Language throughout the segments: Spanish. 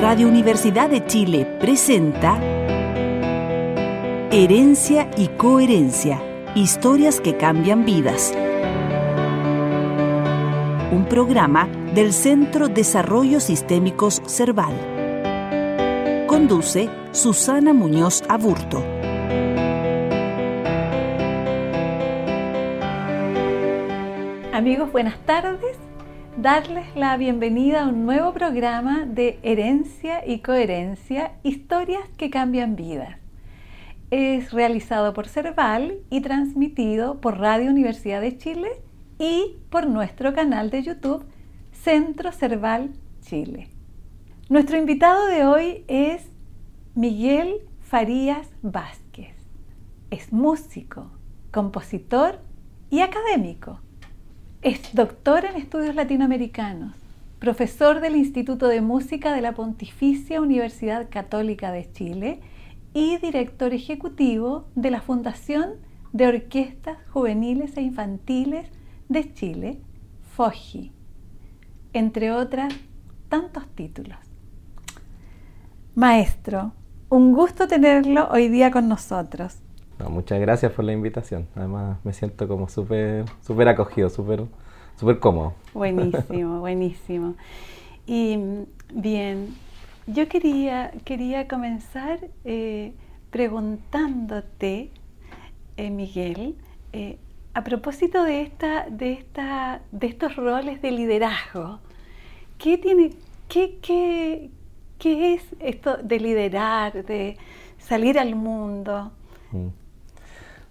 Radio Universidad de Chile presenta Herencia y Coherencia, historias que cambian vidas. Un programa del Centro Desarrollo Sistémicos Cerval. Conduce Susana Muñoz Aburto. Amigos, buenas tardes. Darles la bienvenida a un nuevo programa de Herencia y Coherencia, historias que cambian vidas. Es realizado por Cerval y transmitido por Radio Universidad de Chile y por nuestro canal de YouTube Centro Cerval Chile. Nuestro invitado de hoy es Miguel Farías Vázquez. Es músico, compositor y académico. Es doctor en estudios latinoamericanos, profesor del Instituto de Música de la Pontificia Universidad Católica de Chile y director ejecutivo de la Fundación de Orquestas Juveniles e Infantiles de Chile, FOGI, entre otras tantos títulos. Maestro, un gusto tenerlo hoy día con nosotros. Muchas gracias por la invitación. Además me siento como súper súper acogido, súper súper cómodo. Buenísimo, buenísimo. Y bien, yo quería, quería comenzar eh, preguntándote, eh, Miguel, eh, a propósito de, esta, de, esta, de estos roles de liderazgo, ¿qué, tiene, qué, qué, qué es esto de liderar, de salir al mundo? Mm.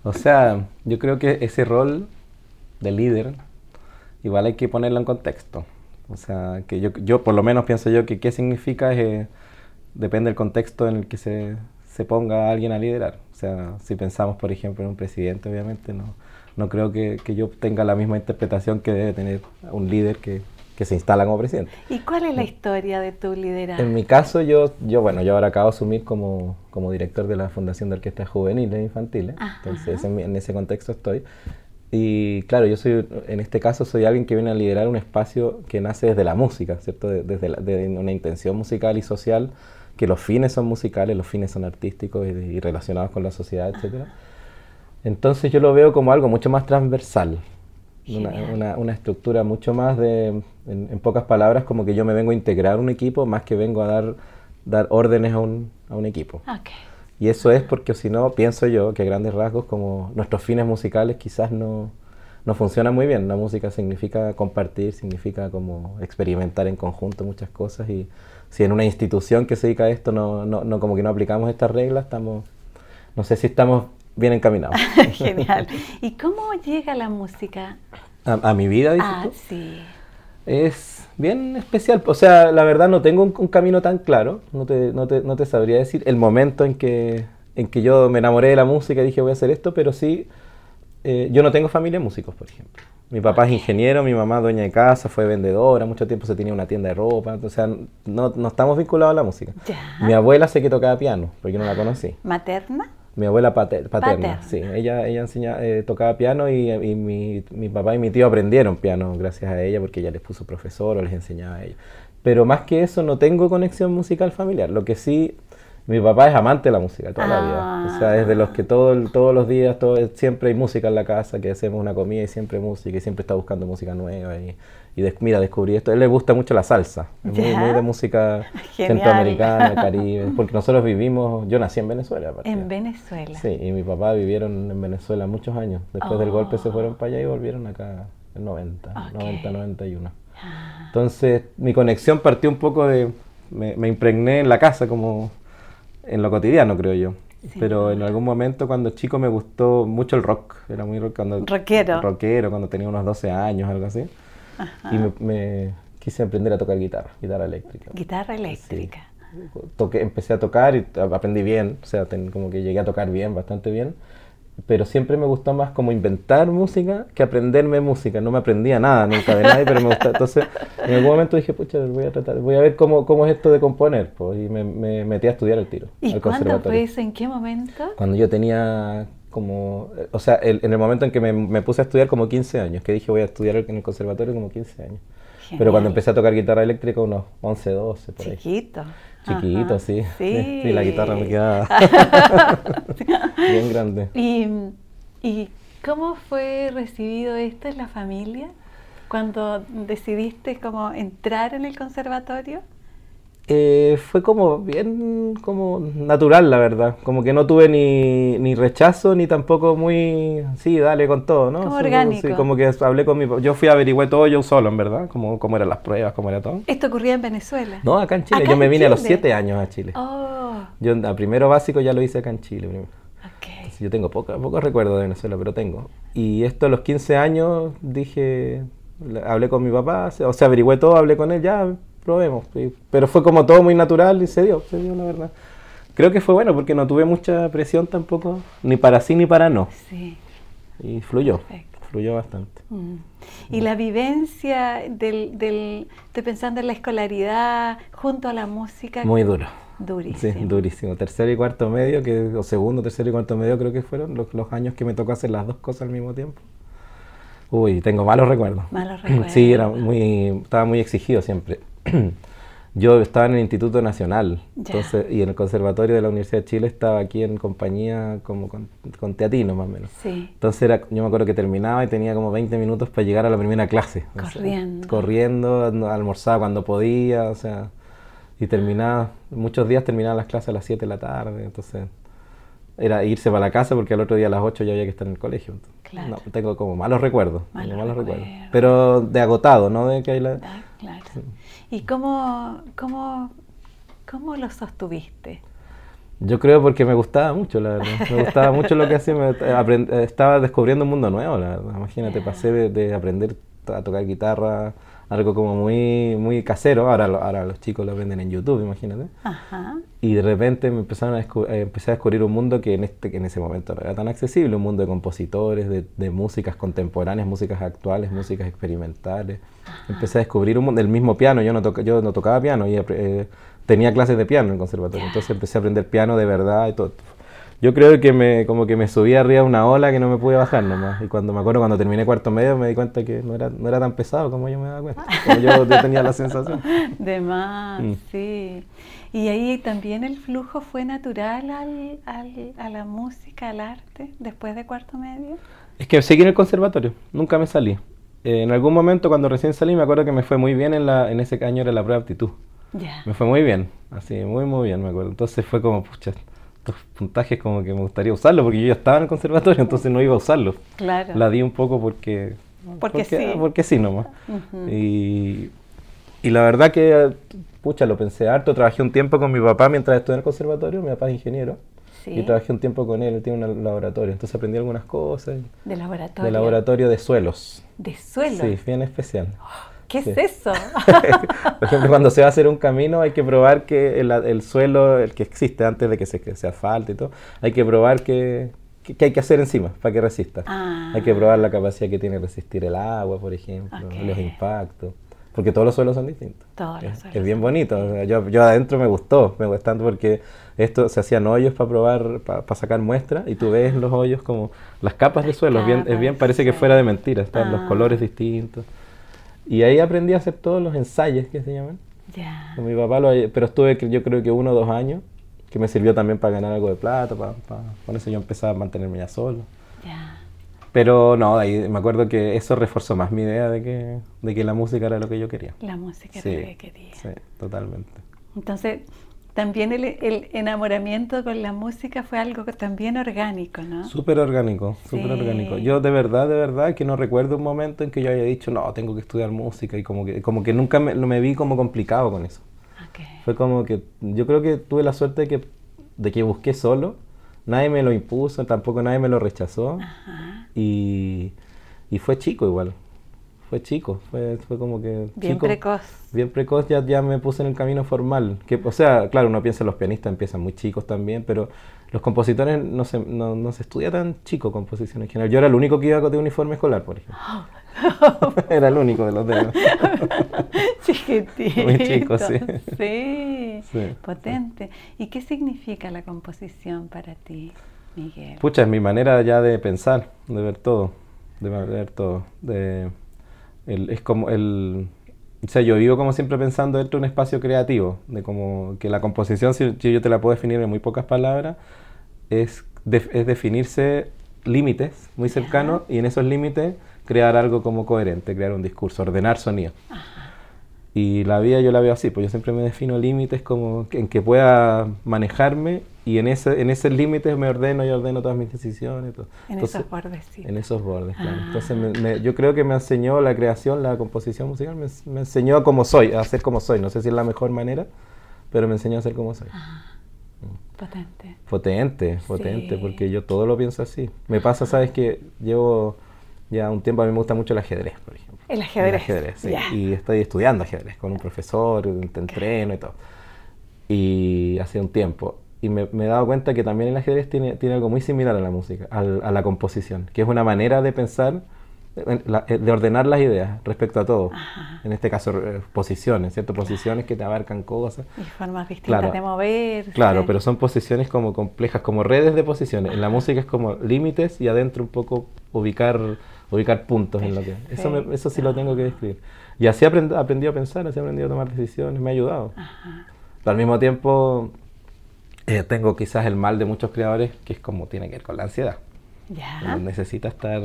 O sea, yo creo que ese rol de líder, igual hay que ponerlo en contexto. O sea, que yo, yo por lo menos pienso yo que qué significa es, depende del contexto en el que se, se ponga alguien a liderar. O sea, si pensamos, por ejemplo, en un presidente, obviamente no, no creo que, que, yo tenga la misma interpretación que debe tener un líder que, que, se instala como presidente. ¿Y cuál es la historia de tu liderazgo? En mi caso, yo, yo bueno, yo ahora acabo de asumir como, como director de la Fundación de Orquestas Juveniles e Infantiles, entonces en, en, ese contexto estoy. Y claro, yo soy, en este caso, soy alguien que viene a liderar un espacio que nace desde la música, ¿cierto? Desde la, de una intención musical y social, que los fines son musicales, los fines son artísticos y, y relacionados con la sociedad, etcétera. Entonces yo lo veo como algo mucho más transversal, una, una, una, estructura mucho más de, en, en, pocas palabras, como que yo me vengo a integrar un equipo más que vengo a dar, dar órdenes a un, a un equipo. Okay. Y eso es porque si no, pienso yo que a grandes rasgos, como nuestros fines musicales quizás no, no funcionan muy bien. La música significa compartir, significa como experimentar en conjunto muchas cosas y si en una institución que se dedica a esto no, no, no como que no aplicamos estas reglas, estamos, no sé si estamos bien encaminado. Genial. ¿Y cómo llega la música? A, a mi vida, dices Ah, tú? sí. Es bien especial. O sea, la verdad no tengo un, un camino tan claro. No te, no, te, no te, sabría decir el momento en que, en que yo me enamoré de la música y dije voy a hacer esto, pero sí, eh, yo no tengo familia de músicos, por ejemplo. Mi papá okay. es ingeniero, mi mamá dueña de casa, fue vendedora, mucho tiempo se tenía una tienda de ropa, o sea, no, no estamos vinculados a la música. Ya. Mi abuela sé que tocaba piano, porque yo no la conocí. ¿Materna? Mi abuela pater, paterna, sí. Ella, ella enseña, eh, tocaba piano y, y mi, mi, papá y mi tío aprendieron piano gracias a ella porque ella les puso profesor o les enseñaba a ellos. Pero más que eso no tengo conexión musical familiar. Lo que sí, mi papá es amante de la música toda ah. la vida. O sea, es de los que todo, todos los días, todo, siempre hay música en la casa, que hacemos una comida y siempre música y siempre está buscando música nueva. Y, y de, mira, descubrí esto. A él le gusta mucho la salsa, es muy, muy, de música Genial. centroamericana, caribe, porque nosotros vivimos, yo nací en Venezuela. Aparte. En Venezuela. Sí, y mi papá vivieron en Venezuela muchos años. Después oh. del golpe se fueron para allá y volvieron acá en 90, okay. 90, 91. Entonces, mi conexión partió un poco de, me, me, impregné en la casa como en lo cotidiano, creo yo. Sí. Pero en algún momento cuando chico me gustó mucho el rock, era muy rock cuando... Rockero. Rockero, cuando tenía unos 12 años, algo así. Ajá. Y me, me, quise aprender a tocar guitarra, guitarra eléctrica. Guitarra eléctrica. Sí. Toqué, empecé a tocar y aprendí bien, o sea, ten, como que llegué a tocar bien, bastante bien. Pero siempre me gustó más como inventar música que aprenderme música. No me aprendía nada nunca de nadie, pero me gustaba. Entonces, en algún momento dije, pucha, voy a tratar, voy a ver cómo, cómo es esto de componer. Pues, y me, me metí a estudiar el tiro. ¿Y al cuándo fue eso? ¿En qué momento? Cuando yo tenía como, o sea, el, en el momento en que me, me, puse a estudiar como 15 años, que dije voy a estudiar en el conservatorio como 15 años. Pero cuando empecé a tocar guitarra eléctrica, unos 11, 12, por ahí. Chiquito. Chiquito, sí. sí. Sí, la guitarra me quedaba bien grande. ¿Y, ¿Y cómo fue recibido esto en la familia cuando decidiste como entrar en el conservatorio? Eh, fue como bien como natural, la verdad. Como que no tuve ni, ni rechazo ni tampoco muy, sí, dale con todo, ¿no? Como orgánico. Sí, como que hablé con mi Yo fui a averiguar todo yo solo, en verdad, como cómo eran las pruebas, cómo era todo. ¿Esto ocurría en Venezuela? No, acá en Chile. yo me vine a los siete años a Chile. Oh. Yo a primero básico ya lo hice acá en Chile. Okay. yo tengo poco, poco recuerdo de Venezuela, pero tengo. Y esto a los 15 años dije, hablé con mi papá, o sea, averigüé todo, hablé con él, ya probemos. Pero fue como todo muy natural y se dio, se dio la verdad. Creo que fue bueno porque no tuve mucha presión tampoco, ni para sí ni para no. Sí. Y fluyó, fluyó bastante. Mm. Y la vivencia del, del, estoy pensando en la escolaridad junto a la música. Muy duro. Durísimo. Sí, durísimo. Tercero y cuarto medio, que, o segundo, tercero y cuarto medio creo que fueron los, los años que me tocó hacer las dos cosas al mismo tiempo. Uy, tengo malos recuerdos. Malos recuerdos. Sí, era muy, estaba muy exigido siempre. yo estaba en el Instituto Nacional entonces, y en el Conservatorio de la Universidad de Chile estaba aquí en compañía como con, teatino más o menos. Sí. Entonces era, yo me acuerdo que terminaba y tenía como 20 minutos para llegar a la primera clase. Corriendo. corriendo, almorzaba cuando podía, o sea, y terminaba, muchos días terminaban las clases a las 7 de la tarde, entonces era irse para la casa porque al otro día a las 8 ya había que estar en el colegio. Claro. tengo como malos recuerdos, malos, recuerdos. Pero de agotado, ¿no? De que hay la... Ah, claro. ¿Y cómo, cómo, cómo lo sostuviste? Yo creo porque me gustaba mucho, la verdad. Me gustaba mucho lo que hacía. estaba descubriendo un mundo nuevo, la verdad. Imagínate, pasé de aprender a tocar guitarra algo como muy, muy casero. Ahora, ahora los chicos lo venden en YouTube, imagínate. Y de repente me empezaron a eh, empecé a descubrir un mundo que en, este, que en ese momento no era tan accesible, un mundo de compositores, de, de músicas contemporáneas, músicas actuales, músicas experimentales. Empecé a descubrir un mundo, el mismo piano, yo no, yo no tocaba piano y eh, tenía clases de piano en el conservatorio, entonces empecé a aprender piano de verdad y todo yo creo que me, como que me subí arriba una ola que no me pude bajar nomás. Y cuando me acuerdo, cuando terminé cuarto medio, me di cuenta que no era, no era tan pesado como yo me daba cuenta. Como yo, tenía la sensación. De más, mm. sí. Y ahí también el flujo fue natural al, al, a la música, al arte, después de cuarto medio. Es que seguí en el conservatorio, nunca me salí. Eh, en algún momento, cuando recién salí, me acuerdo que me fue muy bien en, la, en ese año era la prueba de aptitud. Ya. Me fue muy bien, así, muy, muy bien, me acuerdo. Entonces fue como, pucha, estos puntajes como que me gustaría usarlo porque yo ya estaba en el conservatorio, entonces no iba a usarlo. Claro. La di un poco porque... Porque, sí. Porque sí nomás. y, y la verdad que, pucha, lo pensé harto. Trabajé un tiempo con mi papá mientras estuve en el conservatorio. Mi papá es ingeniero. Y trabajé un tiempo con él, él tiene un laboratorio, entonces aprendí algunas cosas. ¿De laboratorio? De laboratorio de suelos. ¿De suelos? Sí, bien especial. Oh, ¿Qué es eso? Por ejemplo, cuando se va a hacer un camino hay que probar que el, suelo, el que existe antes de que se, que se asfalte y todo, hay que probar que, hay que hacer encima para que resista. Hay que probar la capacidad que tiene resistir el agua, por ejemplo, los impactos. Porque todos los suelos son distintos. Todos los suelos. Es bien bonito. Yo, yo, adentro me gustó, me gustó porque esto se hacían hoyos para probar, para sacar muestras, y tú ves los hoyos como las capas de suelo. Es bien, es bien parece que fuera de mentira, están los ah. colores distintos. Y ahí aprendí a hacer todos los ensayos que se llaman. Ya. Con mi papá, lo, pero estuve yo creo que uno o dos años, que me sirvió también para ganar algo de plata, para, con eso yo empezaba a mantenerme ya solo. Ya. Pero no, ahí me acuerdo que eso reforzó más mi idea de que, de que la música era lo que yo quería. La música era lo que quería. Sí, totalmente. Entonces, también el, enamoramiento con la música fue algo también orgánico, ¿no? Súper orgánico, súper orgánico. Yo de verdad, de verdad, que no recuerdo un momento en que yo haya dicho, no, tengo que estudiar música y como que, como que nunca me, me vi como complicado con eso. Fue como que yo creo que tuve la suerte de que, de que busqué solo, nadie me lo impuso, tampoco nadie me lo rechazó Y, y fue chico igual fue chico, fue, fue como que... Bien precoz. Bien precoz, ya, ya me puse en el camino formal. Que, o sea, claro, uno piensa los pianistas empiezan muy chicos también, pero los compositores no se, no, no se estudia tan chico composición en general. Yo era el único que iba de uniforme escolar, por ejemplo. era el único de los dedos. Chiquitito. Muy chico, sí. sí. Potente. ¿Y qué significa la composición para ti, Miguel? Pucha, es mi manera ya de pensar, de ver todo, de ver todo, de es como el... O sea, yo vivo como siempre pensando dentro de un espacio creativo, de como que la composición, si, yo te la puedo definir en muy pocas palabras, es, es definirse límites muy cercanos y en esos límites crear algo como coherente, crear un discurso, ordenar sonido. Y la vida yo la veo así, pues yo siempre me defino límites como en que pueda manejarme y en ese en esos límites me ordeno y ordeno todas mis decisiones. En esos bordes, sí. En esos bordes, claro. Ah. Entonces yo creo que me enseñó la creación, la composición musical, me, enseñó a como soy, a ser como soy. No sé si es la mejor manera, pero me enseñó a ser como soy. Ah, potente. Potente, potente, porque yo todo lo pienso así. Me pasa, sabes que llevo ya un tiempo, a mí me gusta mucho el ajedrez, por ejemplo. El ajedrez. El ajedrez, sí. Y estoy estudiando ajedrez con un profesor, te entreno y todo. Y hace un tiempo. Y me, he dado cuenta que también el ajedrez tiene, tiene algo muy similar a la música, a la composición, que es una manera de pensar, eh, de ordenar las ideas respecto a todo. En este caso, eh, posiciones, ¿cierto? Posiciones que te abarcan cosas. Y formas distintas de mover. Claro, pero son posiciones como complejas, como redes de posiciones. En la música es como límites y adentro un poco ubicar ubicar puntos en lo que... Eso, eso sí lo tengo que describir. Y así aprend, aprendí a pensar, así aprendí a tomar decisiones, me ha ayudado. Pero al mismo tiempo eh, tengo quizás el mal de muchos creadores, que es como tiene que ver con la ansiedad. Ya. Necesita estar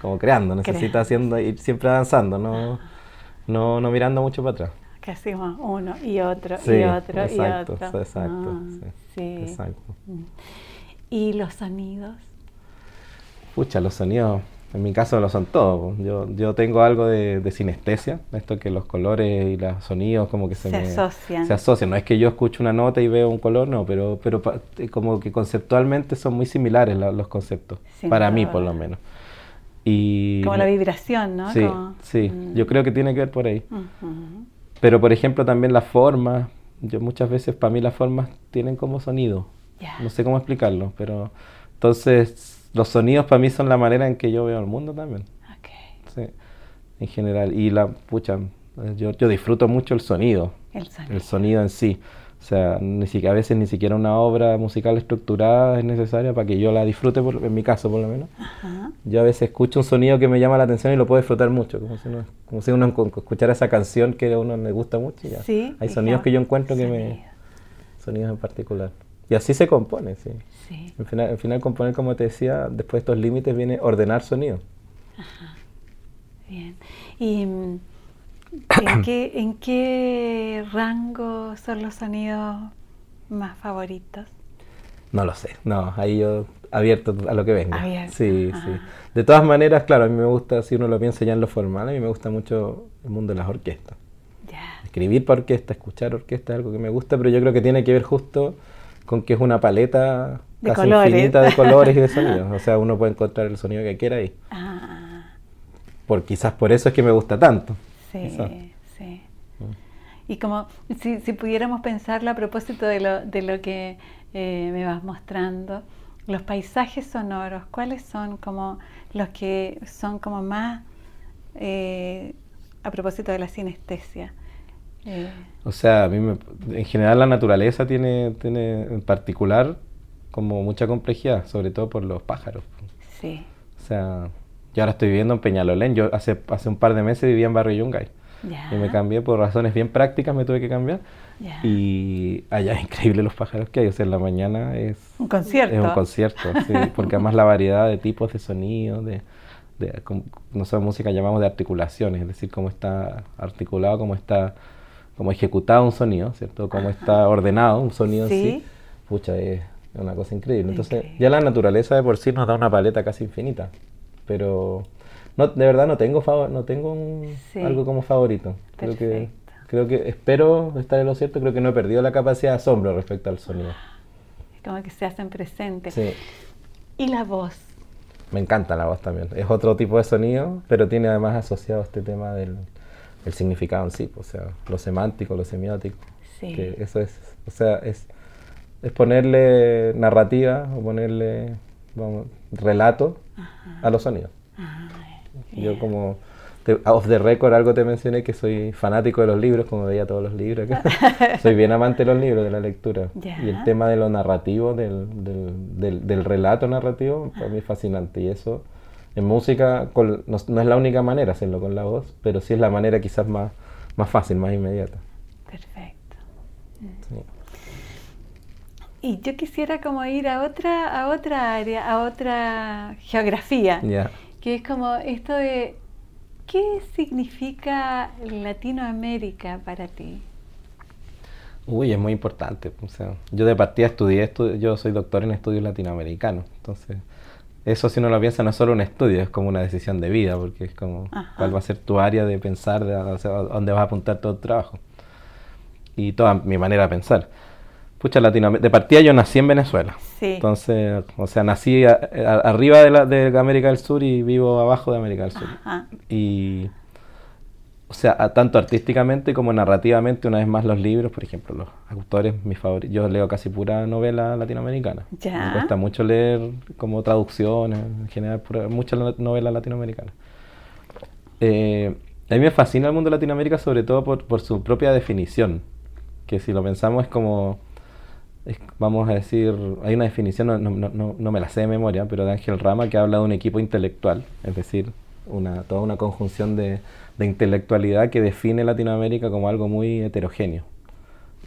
como creando, necesita haciendo, ir siempre avanzando, no, no, no mirando mucho para atrás. Que hacemos uno y otro y otro exacto, y otro. Exacto, ah, sí, exacto. Mm. ¿Y los sonidos? Pucha, los sonidos en mi caso lo son todos. Yo, yo tengo algo de, sinestesia, esto que los colores y los sonidos como que se, se asocian. Se asocian. No es que yo escuche una nota y veo un color, no, pero, pero como que conceptualmente son muy similares los conceptos, para mí por lo menos. Y, como la vibración, ¿no? Sí, sí. Mm. Yo creo que tiene que ver por ahí. Pero por ejemplo también las formas. Yo muchas veces para mí las formas tienen como sonido. No sé cómo explicarlo, pero entonces los sonidos para mí son la manera en que yo veo el mundo también. Sí, en general. Y la, pucha, yo, yo disfruto mucho el sonido. El sonido. El sonido en sí. O sea, ni siquiera, a veces ni siquiera una obra musical estructurada es necesaria para que yo la disfrute, por, en mi caso por lo menos. Yo a veces escucho un sonido que me llama la atención y lo puedo disfrutar mucho, como si uno, como si uno escuchara esa canción que a uno le gusta mucho. ya. Sí, Hay sonidos que yo encuentro que me... Sonidos en particular. Y así se compone, sí. sí. Al, final, al final componer, como te decía, después de estos límites viene ordenar sonido. Ajá. Bien. ¿Y mm, en qué, en qué rango son los sonidos más favoritos? No lo sé, no, ahí yo abierto a lo que venga. Abierto. Sí, sí. De todas maneras, claro, a mí me gusta, si uno lo piensa ya en lo formal, a mí me gusta mucho el mundo de las orquestas. Ya. Escribir para orquesta, escuchar orquesta es algo que me gusta, pero yo creo que tiene que ver justo con que es una paleta casi infinita de colores y de sonidos. O sea, uno puede encontrar el sonido que quiera ahí. Ah. Por, quizás por eso es que me gusta tanto. Sí, sí. Mm. Y como si, si, pudiéramos pensarlo a propósito de lo, de lo que eh, me vas mostrando, los paisajes sonoros, ¿cuáles son como los que son como más eh, a propósito de la sinestesia? O sea, a mí en general la naturaleza tiene, tiene en particular como mucha complejidad, sobre todo por los pájaros. Sí. O sea, yo ahora estoy viviendo en Peñalolén, yo hace, hace un par de meses vivía en Barrio Yungay. Y me cambié por razones bien prácticas, me tuve que cambiar. Y allá es increíble los pájaros que hay. O sea, en la mañana es un concierto. Es un concierto, sí, porque además la variedad de tipos de sonidos, de, de, nosotros música llamamos de articulaciones, es decir, cómo está articulado, cómo está como ejecutado un sonido, ¿cierto? Cómo está ordenado un sonido ¿Sí? en sí, pucha, es una cosa increíble. Entonces, ya la naturaleza de por sí nos da una paleta casi infinita, pero no, de verdad no tengo no tengo algo como favorito. Creo que creo que espero estar en lo cierto, creo que no he perdido la capacidad de asombro respecto al sonido. Como que se hacen presentes. Sí. ¿Y la voz? Me encanta la voz también. Es otro tipo de sonido, pero tiene además asociado este tema del, el significado en sí, pues, o sea, lo semántico, lo semiótico. Sí. Que eso es, o sea, es, es ponerle narrativa o ponerle vamos, relato a los sonidos. Yo como off the record algo te mencioné que soy fanático de los libros, como veía todos los libros. soy bien amante de los libros, de la lectura. Y el tema de lo narrativo, del, del, del, relato narrativo, para mí es fascinante. Y eso en música no, es la única manera hacerlo con la voz, pero sí es la manera quizás más, más fácil, más inmediata. Perfecto. Y yo quisiera como ir a otra, a otra área, a otra geografía, que es como esto de ¿qué significa Latinoamérica para ti? Uy, es muy importante. O sea, yo de partida estudié, yo soy doctor en estudios latinoamericanos, entonces eso si uno lo piensa no es solo un estudio, es como una decisión de vida, porque es como cuál va a ser tu área de pensar, de, dónde vas a apuntar todo el trabajo y toda mi manera de pensar. Pucha, Latinoamérica. De partida yo nací en Venezuela. Sí. Entonces, o sea, nací arriba de, la, de América del Sur y vivo abajo de América del Sur. Y o sea, tanto artísticamente como narrativamente, una vez más los libros, por ejemplo, los autores, mis favoritos, yo leo casi pura novela latinoamericana. Me cuesta mucho leer como traducciones, en general, mucha novela latinoamericana. Eh, a mí me fascina el mundo de Latinoamérica sobre todo por, su propia definición, que si lo pensamos es como, vamos a decir, hay una definición, no, no, no me la sé de memoria, pero de Ángel Rama que habla de un equipo intelectual, es decir, una, toda una conjunción de de intelectualidad que define Latinoamérica como algo muy heterogéneo.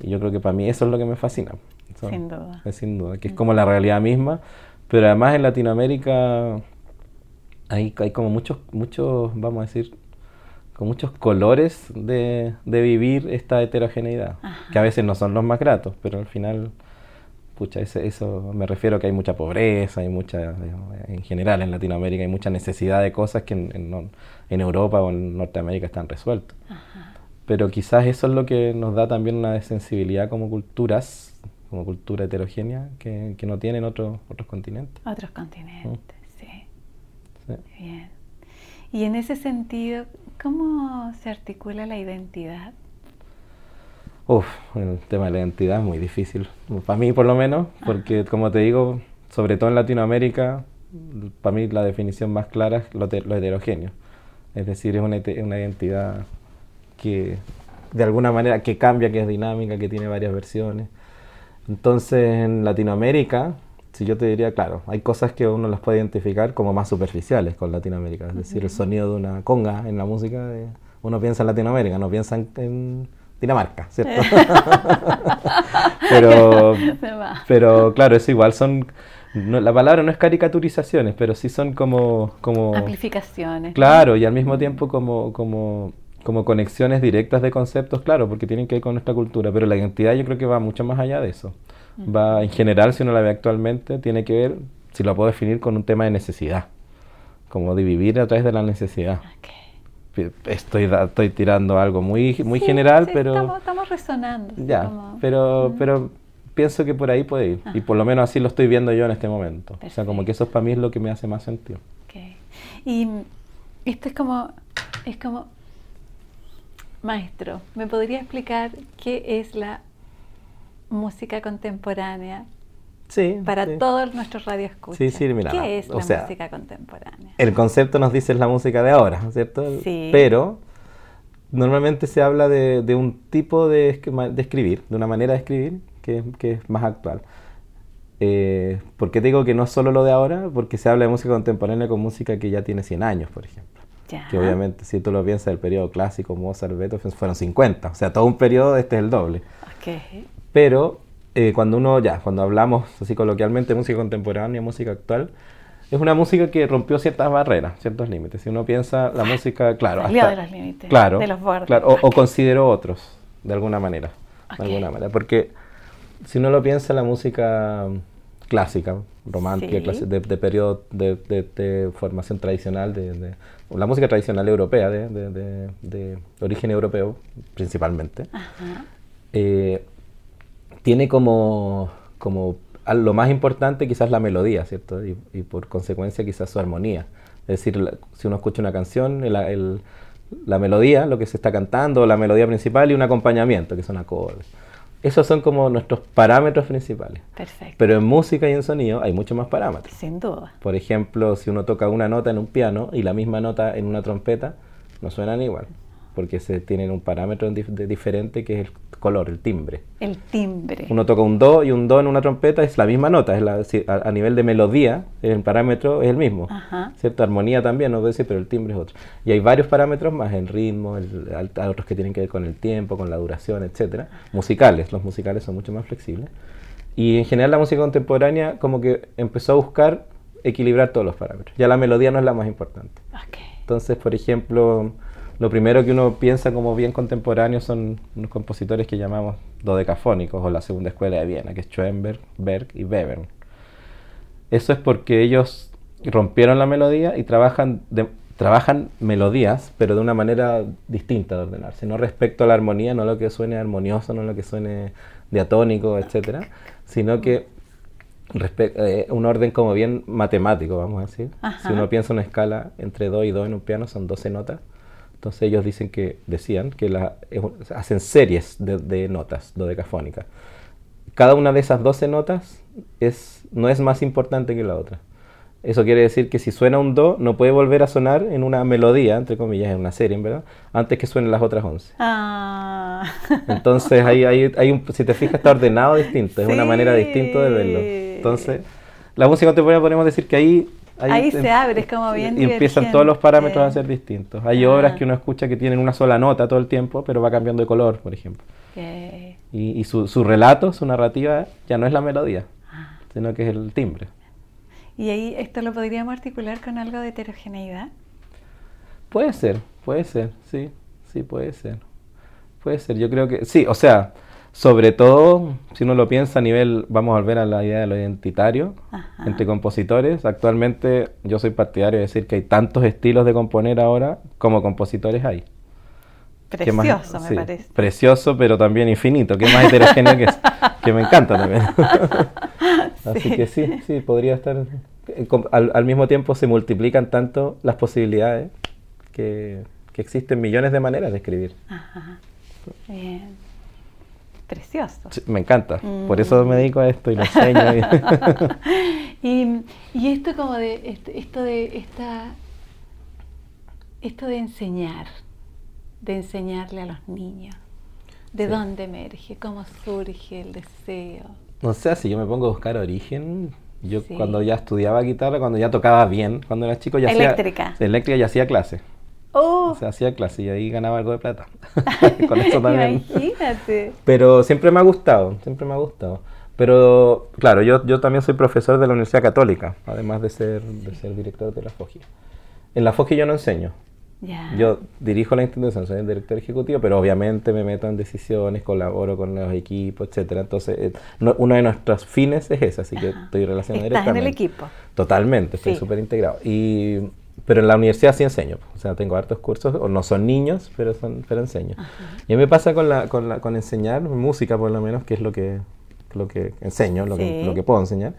Y yo creo que para mí eso es lo que me fascina. sin duda. Es sin duda, que es como la realidad misma, pero además en Latinoamérica hay, hay como muchos, muchos, vamos a decir, con muchos colores de, de vivir esta heterogeneidad, que a veces no son los más gratos, pero al final pucha, eso me refiero a que hay mucha pobreza, hay mucha, en general en Latinoamérica hay mucha necesidad de cosas que en, Europa o en Norteamérica están resueltas. Pero quizás eso es lo que nos da también una sensibilidad como culturas, como cultura heterogénea, que, no tienen otros otros continentes. Otros continentes, sí. sí. Bien. Y en ese sentido, ¿cómo se articula la identidad? Uf, el tema de la identidad es muy difícil, para mí por lo menos, porque como te digo, sobre todo en Latinoamérica, para mí la definición más clara es lo, heterogéneo. Es decir, es una, una, identidad que de alguna manera que cambia, que es dinámica, que tiene varias versiones. Entonces en Latinoamérica, si yo te diría, claro, hay cosas que uno las puede identificar como más superficiales con Latinoamérica. Es decir, el sonido de una conga en la música, uno piensa en Latinoamérica, no piensa en Dinamarca, ¿cierto? pero, pero claro, eso igual son, la palabra no es caricaturizaciones, pero sí son como... como Amplificaciones. Claro, y al mismo tiempo como, como, como conexiones directas de conceptos, claro, porque tienen que ver con nuestra cultura, pero la identidad yo creo que va mucho más allá de eso. Va, en general, si uno la ve actualmente, tiene que ver, si lo puedo definir, con un tema de necesidad, como de vivir a través de la necesidad estoy, estoy tirando algo muy, muy general, pero... Estamos, resonando. Ya, pero, pero pienso que por ahí puede ir. Y por lo menos así lo estoy viendo yo en este momento. O sea, como que eso para mí es lo que me hace más sentido. Okay. Y esto es como, es como, maestro, ¿me podría explicar qué es la música contemporánea para todos nuestros radioescuchas. Sí, sí, mira, ¿Qué es la música contemporánea? El concepto nos dice es la música de ahora, ¿cierto? Sí. Pero normalmente se habla de, un tipo de, de, escribir, de una manera de escribir que, es más actual. Eh, ¿Por qué digo que no es solo lo de ahora? Porque se habla de música contemporánea con música que ya tiene 100 años, por ejemplo. Que obviamente, si tú lo piensas, el periodo clásico, Mozart, Beethoven, fueron 50. O sea, todo un periodo, este es el doble. Okay. Pero eh, cuando uno, ya, cuando hablamos así coloquialmente de música contemporánea, música actual, es una música que rompió ciertas barreras, ciertos límites. Si uno piensa la música, claro, hasta, de los límites, claro, de los bordes. Claro, o, consideró otros, de alguna manera, de alguna manera, porque si uno lo piensa la música clásica, romántica, de, periodo de, formación tradicional, de, la música tradicional europea, de, origen europeo principalmente, eh, tiene como, como lo más importante quizás la melodía, ¿cierto? Y, por consecuencia quizás su armonía. Es decir, si uno escucha una canción, la melodía, lo que se está cantando, la melodía principal y un acompañamiento, que son acordes. Esos son como nuestros parámetros principales. Perfecto. Pero en música y en sonido hay muchos más parámetros. Sin duda. Por ejemplo, si uno toca una nota en un piano y la misma nota en una trompeta, no suenan igual. Porque se tienen un parámetro diferente que es el color, el timbre. El timbre. Uno toca un do y un do en una trompeta es la misma nota, es la, a, nivel de melodía el parámetro es el mismo, ¿cierto? Armonía también, no puedo decir, pero el timbre es otro. Y hay varios parámetros más, el ritmo, el, otros que tienen que ver con el tiempo, con la duración, etcétera. Musicales, los musicales son mucho más flexibles. Y en general la música contemporánea como que empezó a buscar equilibrar todos los parámetros. Ya la melodía no es la más importante. Entonces, por ejemplo, lo primero que uno piensa como bien contemporáneo son unos compositores que llamamos dodecafónicos o la segunda escuela de Viena, que es Schoenberg, Berg y Webern. Eso es porque ellos rompieron la melodía y trabajan, trabajan melodías, pero de una manera distinta de ordenarse. No respecto a la armonía, no lo que suene armonioso, no lo que suene diatónico, etcétera, sino que eh, un orden como bien matemático, vamos a decir. Si uno piensa una escala entre do y do en un piano, son 12 notas. Entonces ellos dicen que, decían que la, hacen series de, de, notas dodecafónicas. Cada una de esas 12 notas es, no es más importante que la otra. Eso quiere decir que si suena un do, no puede volver a sonar en una melodía, entre comillas, en una serie, en verdad, antes que suenen las otras 11. Ah. Entonces, ahí, hay un, si te fijas, está ordenado distinto, es una manera distinta de verlo. Entonces, la música contemporánea podemos decir que ahí... Ahí, se abre, es como bien Y empiezan todos los parámetros a ser distintos. Hay ah. obras que uno escucha que tienen una sola nota todo el tiempo, pero va cambiando de color, por ejemplo. Y, su, su, relato, su narrativa, ya no es la melodía, ah. sino que es el timbre. ¿Y ahí esto lo podríamos articular con algo de heterogeneidad? Puede ser, puede ser, sí, sí, puede ser. Puede ser, yo creo que sí, o sea, sobre todo si uno lo piensa a nivel, vamos a volver a la idea de lo identitario, entre compositores, actualmente yo soy partidario de decir que hay tantos estilos de componer ahora como compositores hay. Precioso, me parece. Precioso, pero también infinito, que más heterogéneo que es, que me encanta también. Así que sí, sí, podría estar. Al, mismo tiempo se multiplican tanto las posibilidades que, existen millones de maneras de escribir. Ajá. Bien. Precioso. me encanta. Por eso me dedico a esto y lo enseño. y, y, esto como de esto de esta esto de enseñar, de enseñarle a los niños. ¿De dónde emerge? ¿Cómo surge el deseo? No sé, si yo me pongo a buscar origen, yo cuando ya estudiaba guitarra, cuando ya tocaba bien, cuando era chico ya eléctrica. hacía... Eléctrica. ya hacía clase. Oh. O sea, hacía clase y ahí ganaba algo de plata. Con eso también. Imagínate. Pero siempre me ha gustado, siempre me ha gustado. Pero claro, yo, yo también soy profesor de la Universidad Católica, además de ser, de ser director de la FOGI. En la FOGI yo no enseño, yo dirijo la institución, soy el director ejecutivo, pero obviamente me meto en decisiones, colaboro con los equipos, etcétera. Entonces, eh, uno de nuestros fines es ese, así que estoy relacionado ¿Estás directamente. en el equipo? Totalmente, estoy súper integrado. Y, pero en la universidad sí enseño, o sea, tengo hartos cursos, o no son niños, pero, son, pero enseño. Y a mí me pasa con, la, con, la, con enseñar música, por lo menos, que es lo que, lo que enseño, lo, que, lo que puedo enseñar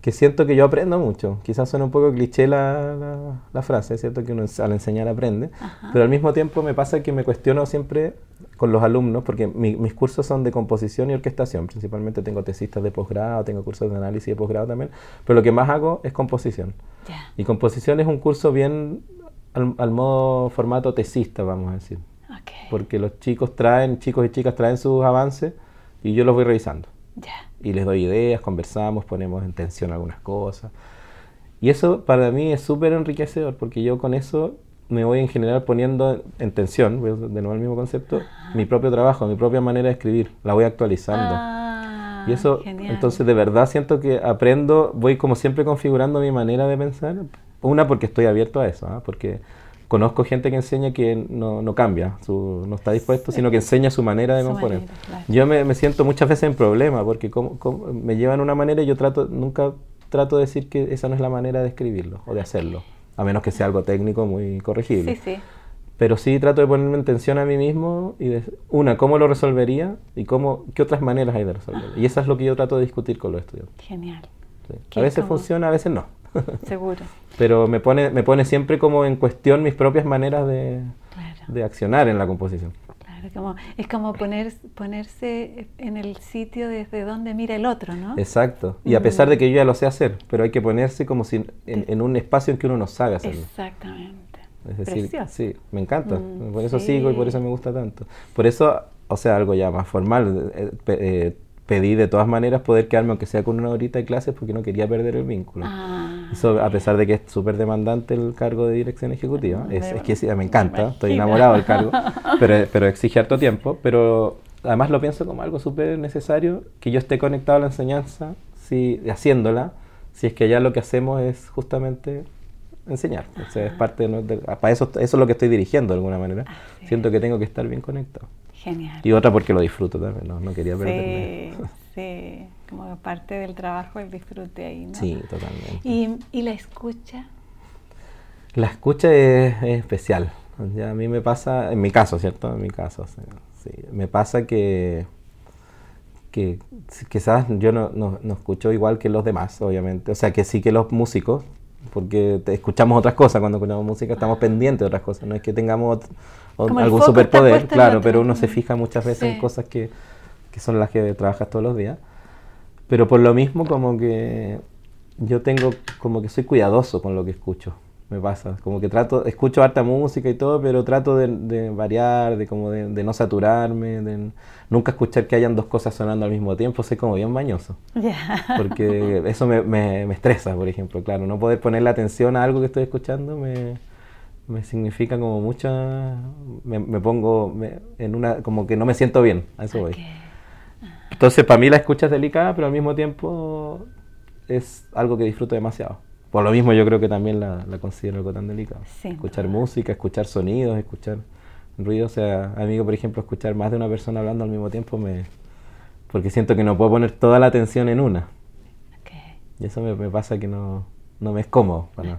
que siento que yo aprendo mucho. Quizás suena un poco cliché la, la, frase, es cierto que uno al enseñar aprende, pero al mismo tiempo me pasa que me cuestiono siempre con los alumnos, porque mis cursos son de composición y orquestación, principalmente tengo tesistas de posgrado, tengo cursos de análisis de posgrado también, pero lo que más hago es composición. Y composición es un curso bien al, modo formato tesista, vamos a decir. Porque los chicos traen, chicos y chicas traen sus avances y yo los voy revisando y les doy ideas, conversamos, ponemos en tensión algunas cosas. Y eso para mí es súper enriquecedor porque yo con eso me voy en general poniendo en tensión, de nuevo el mismo concepto, mi propio trabajo, mi propia manera de escribir, la voy actualizando. Ah, y eso, entonces de verdad siento que aprendo, voy como siempre configurando mi manera de pensar. Una porque estoy abierto a eso, ¿ah? porque conozco gente que enseña que no, no cambia, su, no está dispuesto, sino que enseña su manera de componer. Yo me, me, siento muchas veces en problema porque como, me llevan una manera y yo trato, nunca trato de decir que esa no es la manera de escribirlo o de hacerlo, a menos que sea algo técnico muy corregible. Sí, sí. Pero sí trato de ponerme en tensión a mí mismo y de, una, cómo lo resolvería y cómo, qué otras maneras hay de resolverlo. Y eso es lo que yo trato de discutir con los estudiantes. Genial. A veces funciona, a veces no. Seguro. Pero me pone, me pone siempre como en cuestión mis propias maneras de, de accionar en la composición. Claro, como, es como poner, ponerse en el sitio desde donde mira el otro, ¿no? Exacto. Y a pesar de que yo ya lo sé hacer, pero hay que ponerse como si en, un espacio en que uno no sabe hacerlo. Exactamente. Es decir, sí, me encanta. Mm, por eso sigo y por eso me gusta tanto. Por eso, o sea, algo ya más formal. Eh, eh, pedí de todas maneras poder quedarme, aunque sea con una horita de clases, porque no quería perder el vínculo. Ah. Eso, a pesar de que es súper demandante el cargo de dirección ejecutiva. es, que sí, me encanta, estoy enamorado del cargo, pero, pero exige harto tiempo. Pero además lo pienso como algo súper necesario, que yo esté conectado a la enseñanza, si, haciéndola, si es que ya lo que hacemos es justamente enseñar. O sea, es parte de, para eso, eso es lo que estoy dirigiendo de alguna manera. Siento que tengo que estar bien conectado. Genial. Y otra porque lo disfruto también, no, no quería perderme. Sí, sí, como parte del trabajo el disfrute ahí, ¿no? Sí, totalmente. ¿Y, y la escucha? La escucha es, especial. Ya a mí me pasa, en mi caso, ¿cierto? En mi caso, sí, me pasa que, que quizás yo no, no, no, escucho igual que los demás, obviamente. O sea, que sí que los músicos, porque escuchamos otras cosas cuando escuchamos música, estamos pendientes de otras cosas. No es que tengamos algún superpoder, claro, pero uno se fija muchas veces en cosas que, que, son las que trabajas todos los días. Pero por lo mismo como que yo tengo, como que soy cuidadoso con lo que escucho, me pasa. Como que trato, escucho harta música y todo, pero trato de, variar, de como de, no saturarme, de nunca escuchar que hayan dos cosas sonando al mismo tiempo, soy como bien bañoso. Porque eso me, me, me estresa, por ejemplo, claro, no poder ponerle atención a algo que estoy escuchando me me significa como mucha me, pongo en una como que no me siento bien. A eso voy entonces para mí la escucha es delicada pero al mismo tiempo es algo que disfruto demasiado. Por lo mismo yo creo que también la, considero algo tan delicado escuchar música escuchar sonidos escuchar ruido. O sea amigo por ejemplo escuchar más de una persona hablando al mismo tiempo me porque siento que no puedo poner toda la atención en una. Y eso me, pasa que no, no me es cómodo para no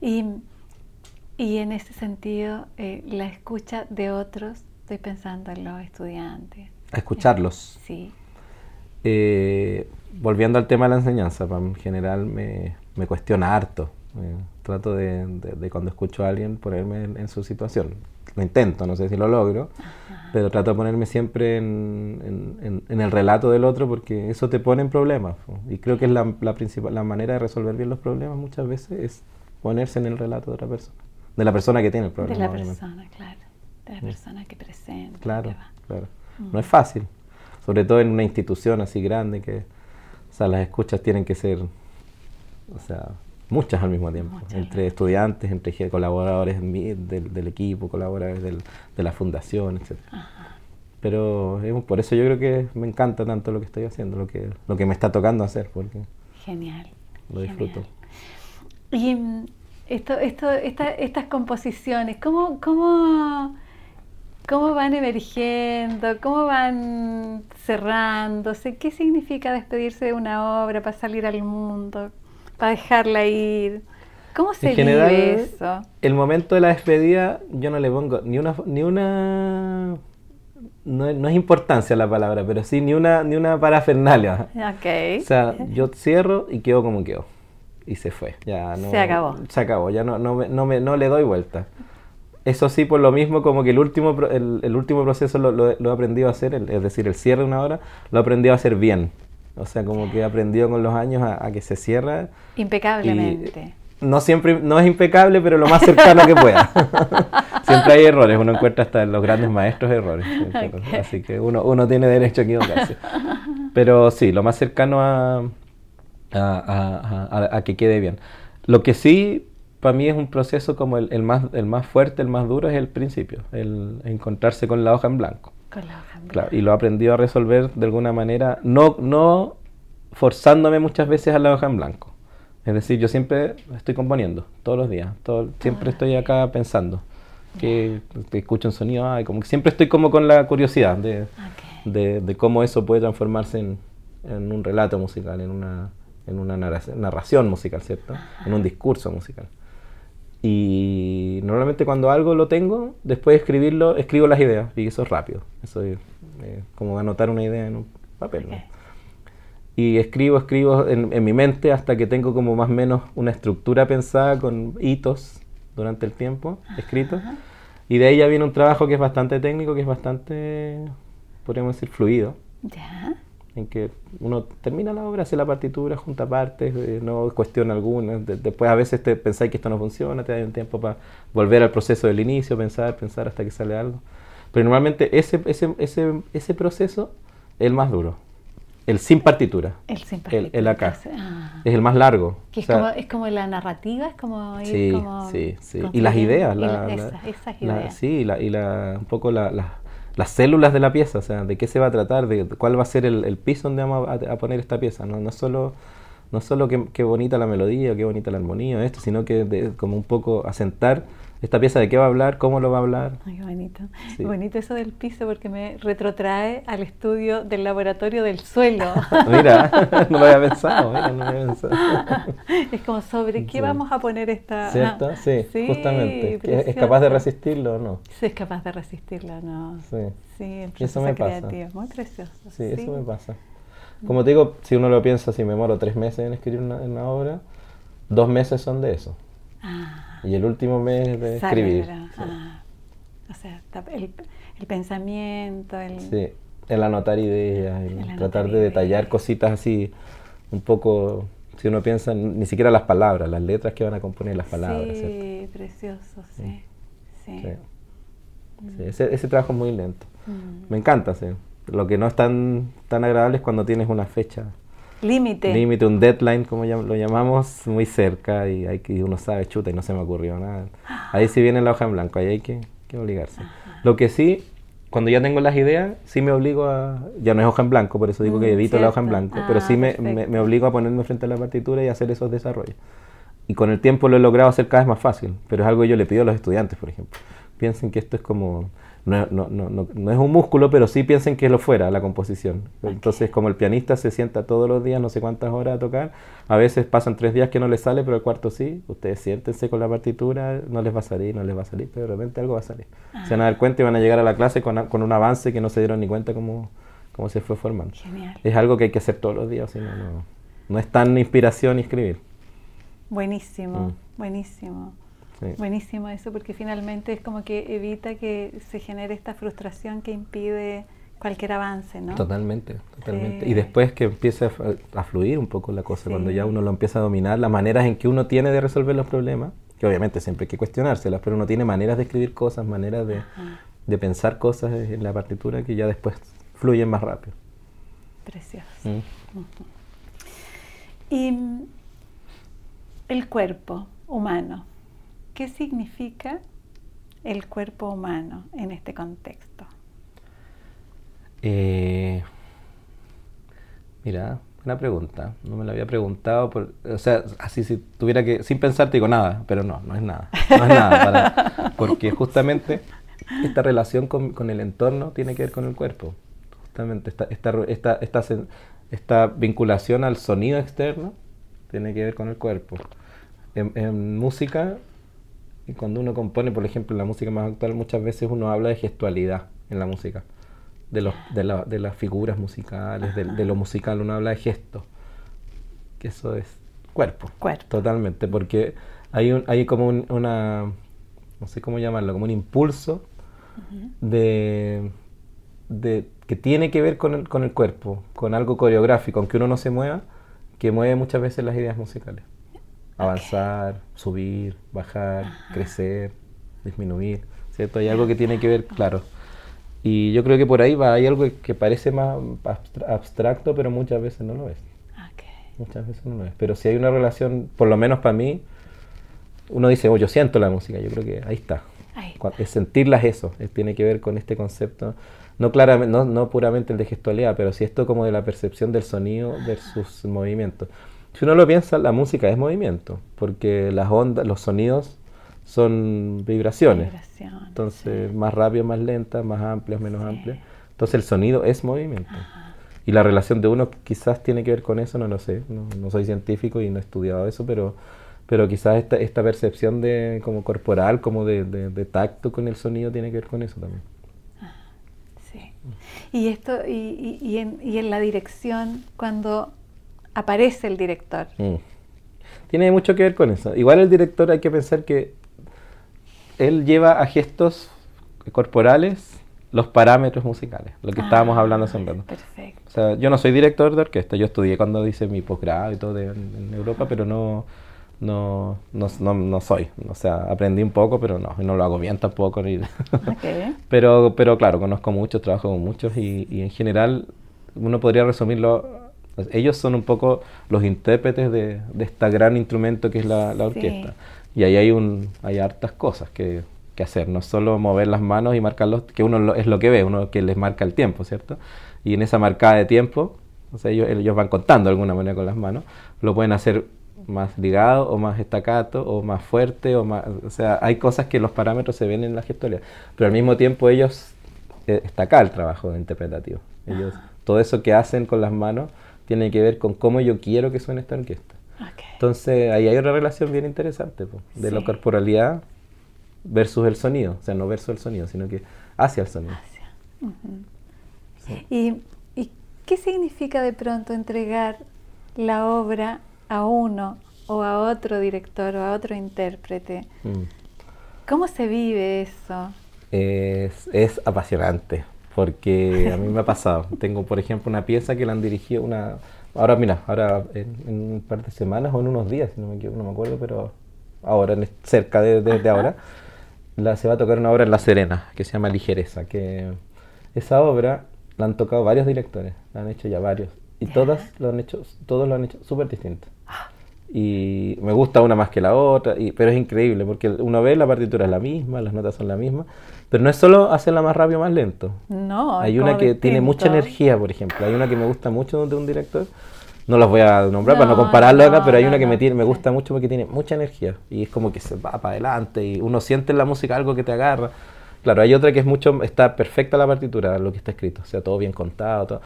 y, y en ese sentido, eh, la escucha de otros, estoy pensando en los estudiantes. A escucharlos. Sí. Eh, volviendo al tema de la enseñanza, en general me, me cuestiona harto. Eh, trato de, de, cuando escucho a alguien ponerme en, su situación. Lo intento, no sé si lo logro, pero trato de ponerme siempre en, en, en, el relato del otro porque eso te pone en problemas. Y creo que es la, la, principal, la manera de resolver bien los problemas muchas veces es ponerse en el relato de otra persona, de la persona que tiene el problema. De la persona, claro, de la persona que presenta. Claro, claro. Mm. No es fácil, sobre todo en una institución así grande que, o sea, las escuchas tienen que ser, o sea, muchas al mismo tiempo, entre estudiantes, entre colaboradores del, del equipo, colaboradores del, de la fundación, etc. Pero por eso yo creo que me encanta tanto lo que estoy haciendo, lo que, lo que me está tocando hacer, porque genial, lo disfruto. Y mm, esto, esto, estas composiciones, ¿cómo, cómo, ¿cómo van emergiendo? ¿Cómo van cerrándose? ¿Qué significa despedirse de una obra para salir al mundo? Para dejarla ir. ¿Cómo se en general, eso? El momento de la despedida yo no le pongo ni una ni una no, no, es importancia la palabra, pero sí ni una ni una parafernalia. Okay. O sea, yo cierro y quedo como quedo y se fue. Ya no, se acabó. Se acabó, ya no, no, no, me, no le doy vuelta. Eso sí, por lo mismo, como que el último, el, el último proceso lo, lo, he aprendido a hacer, es decir, el cierre de una hora, lo he aprendido a hacer bien. O sea, como que he aprendido con los años a, que se cierra. Impecablemente. no siempre, no es impecable, pero lo más cercano que pueda. siempre hay errores, uno encuentra hasta en los grandes maestros errores. Así que uno, uno tiene derecho a equivocarse. Pero sí, lo más cercano a, a, que quede bien. Lo que sí, para mí es un proceso como el, más, el más fuerte, el más duro, es el principio, el encontrarse con la hoja en blanco. Con la hoja en blanco. y lo he aprendido a resolver de alguna manera, no, no forzándome muchas veces a la hoja en blanco. Es decir, yo siempre estoy componiendo, todos los días, todo, siempre estoy acá pensando, que, escucho un sonido, como que siempre estoy como con la curiosidad de, de, cómo eso puede transformarse en, en un relato musical, en una, en una narración musical, ¿cierto? En un discurso musical. Y normalmente cuando algo lo tengo, después de escribirlo, escribo las ideas, y eso es rápido. Eso es eh, como anotar una idea en un papel. Y escribo, escribo en, en, mi mente hasta que tengo como más o menos una estructura pensada con hitos durante el tiempo escritos. Y de ahí ya viene un trabajo que es bastante técnico, que es bastante, podríamos decir, fluido. Ya en que uno termina la obra, hace la partitura, junta partes, eh, no cuestiona alguna. después a veces te pensáis que esto no funciona, te da un tiempo para volver al proceso del inicio, pensar, pensar hasta que sale algo. Pero normalmente ese, ese, ese, ese proceso es el más duro. El sin partitura. El sin partitura. El, acá. Ah. Es el más largo. es, como, es como la narrativa, es como ir sí, como Sí, sí. Y las ideas. La, esas ideas. sí, la, y la, un poco la, las células de la pieza, o sea, de qué se va a tratar, de cuál va a ser el, piso donde vamos a, poner esta pieza. No, solo, no solo qué, bonita la melodía, qué bonita la armonía, esto, sino que de, como un poco asentar esta pieza de qué va a hablar, cómo lo va a hablar. Ay, qué bonito. Bonito eso del piso porque me retrotrae al estudio del laboratorio del suelo. mira, no lo había pensado, mira, no lo había pensado. es como sobre qué vamos a poner esta... ¿Cierto? Sí, justamente. ¿Es capaz de resistirlo o no? Sí, es capaz de resistirlo o no. Sí. Sí, eso me pasa. Muy precioso. Sí, eso me pasa. Como te digo, si uno lo piensa, si me muero tres meses en escribir una, una obra, dos meses son de eso. Ah. Y el último mes de escribir. Ah, o sea, el, pensamiento, el... Sí, el anotar ideas, el, tratar de detallar cositas así, un poco, si uno piensa, ni siquiera las palabras, las letras que van a componer las palabras. Sí, precioso, sí. sí. Mm. ese, ese, trabajo es muy lento. Mm. Me encanta, sí. Lo que no es tan, tan agradable es cuando tienes una fecha Límite. Límite, un deadline, como lo llamamos, muy cerca y hay que uno sabe, chuta, y no se me ocurrió nada. Ahí sí viene la hoja en blanco, ahí hay que, obligarse. Lo que sí, cuando ya tengo las ideas, sí me obligo a... Ya no es hoja en blanco, por eso digo que mm, evito la hoja en blanco, pero sí ah, me, me, obligo a ponerme frente a la partitura y hacer esos desarrollos. Y con el tiempo lo he logrado hacer cada vez más fácil, pero es algo que yo le pido a los estudiantes, por ejemplo. Piensen que esto es como no, no, no, no, es un músculo, pero sí piensen que lo fuera la composición. Entonces, como el pianista se sienta todos los días, no sé cuántas horas a tocar, a veces pasan tres días que no les sale, pero el cuarto sí. Ustedes siéntense con la partitura, no les va a salir, no les va a salir, pero de repente algo va a salir. Se van a dar cuenta y van a llegar a la clase con, con un avance que no se dieron ni cuenta cómo, cómo se fue formando. Es algo que hay que hacer todos los días, no, no, es tan inspiración escribir. Buenísimo, mm. buenísimo. Buenísimo eso, porque finalmente es como que evita que se genere esta frustración que impide cualquier avance, ¿no? Totalmente, totalmente. Y después que empiece a, fluir un poco la cosa, cuando ya uno lo empieza a dominar, las maneras en que uno tiene de resolver los problemas, que obviamente siempre hay que cuestionárselas, pero uno tiene maneras de escribir cosas, maneras de, de pensar cosas en la partitura que ya después fluyen más rápido. Precioso. Mm. Y el cuerpo humano, ¿Qué significa el cuerpo humano en este contexto? Eh, mira, una pregunta. No me la había preguntado. o sea, así si tuviera que. Sin pensar, te digo nada, pero no, no es nada. No es nada. porque justamente esta relación con, el entorno tiene que ver con el cuerpo. Justamente esta, esta, esta, esta, vinculación al sonido externo tiene que ver con el cuerpo. en música y cuando uno compone, por ejemplo, la música más actual, muchas veces uno habla de gestualidad en la música, de, los, de, la, de las figuras musicales, de, lo musical, uno habla de gesto, que eso es cuerpo, cuerpo. totalmente, porque hay, un, hay como una, no sé cómo llamarlo, como un impulso de, de, que tiene que ver con el, con el cuerpo, con algo coreográfico, aunque uno no se mueva, que mueve muchas veces las ideas musicales avanzar, subir, bajar, crecer, disminuir, ¿cierto? Hay algo que tiene que ver, claro. Y yo creo que por ahí va, hay algo que parece más abstracto, pero muchas veces no lo es. Muchas veces no lo es. Pero si hay una relación, por lo menos para mí, uno dice, oh, yo siento la música, yo creo que ahí está. Es sentirla es eso, tiene que ver con este concepto, no, claramente, no, no puramente el de gestualidad, pero sí esto como de la percepción del sonido versus movimiento. Si uno lo piensa, la música es movimiento, porque las ondas, los sonidos son vibraciones. Entonces, más rápido, más lenta, más amplias, menos amplias. Entonces, el sonido es movimiento. Y la relación de uno quizás tiene que ver con eso, no lo sé. No, soy científico y no he estudiado eso, pero, pero quizás esta, esta percepción de como corporal, como de, de, tacto con el sonido tiene que ver con eso también. Sí. Y esto, y, y, en, y en la dirección, cuando aparece el director. Mm. Tiene mucho que ver con eso. Igual el director hay que pensar que él lleva a gestos corporales los parámetros musicales, lo que estábamos hablando hace un rato. Perfecto. O sea, yo no soy director de orquesta, yo estudié cuando hice mi posgrado y todo en, Europa, pero no, no, no, no, soy. O sea, aprendí un poco, pero no, no lo hago bien tampoco. pero, pero claro, conozco muchos, trabajo con muchos y, y en general uno podría resumirlo ellos son un poco los intérpretes de, de este gran instrumento que es la, la orquesta. Y ahí hay, un, hay hartas cosas que, que, hacer, no solo mover las manos y marcarlos, que uno es lo que ve, uno que les marca el tiempo, ¿cierto? Y en esa marcada de tiempo, o sea, ellos, ellos van contando de alguna manera con las manos, lo pueden hacer más ligado o más estacato o más fuerte o más o sea hay cosas que los parámetros se ven en la gestoría pero al mismo tiempo ellos eh, está acá el trabajo interpretativo ellos ah. todo eso que hacen con las manos tiene que ver con cómo yo quiero que suene esta orquesta. Entonces ahí hay otra relación bien interesante de la corporalidad versus el sonido, o sea, no versus el sonido, sino que hacia el sonido. ¿Y, qué significa de pronto entregar la obra a uno o a otro director o a otro intérprete? Mm. ¿Cómo se vive eso? Es, es apasionante, porque a mí me ha pasado. Tengo, por ejemplo, una pieza que la han dirigido una... Ahora, mira, ahora en, un par de semanas o en unos días, si no me equivoco, no me acuerdo, pero ahora, cerca de, ahora, la, se va a tocar una obra en La Serena, que se llama Ligereza, que esa obra la han tocado varios directores, la han hecho ya varios, y todas lo han hecho, todos lo han hecho súper distinto. Y me gusta una más que la otra, y, pero es increíble, porque uno ve la partitura es la misma, las notas son las mismas, pero no es solo hacerla más rápido o más lento. No, Hay una que tiene mucha energía, por ejemplo. Hay una que me gusta mucho de un director. No las voy a nombrar para no compararlo acá, pero hay una que me, tiene, me gusta mucho porque tiene mucha energía. Y es como que se va para adelante y uno siente en la música algo que te agarra. Claro, hay otra que es mucho, está perfecta la partitura, lo que está escrito, o sea, todo bien contado. Todo.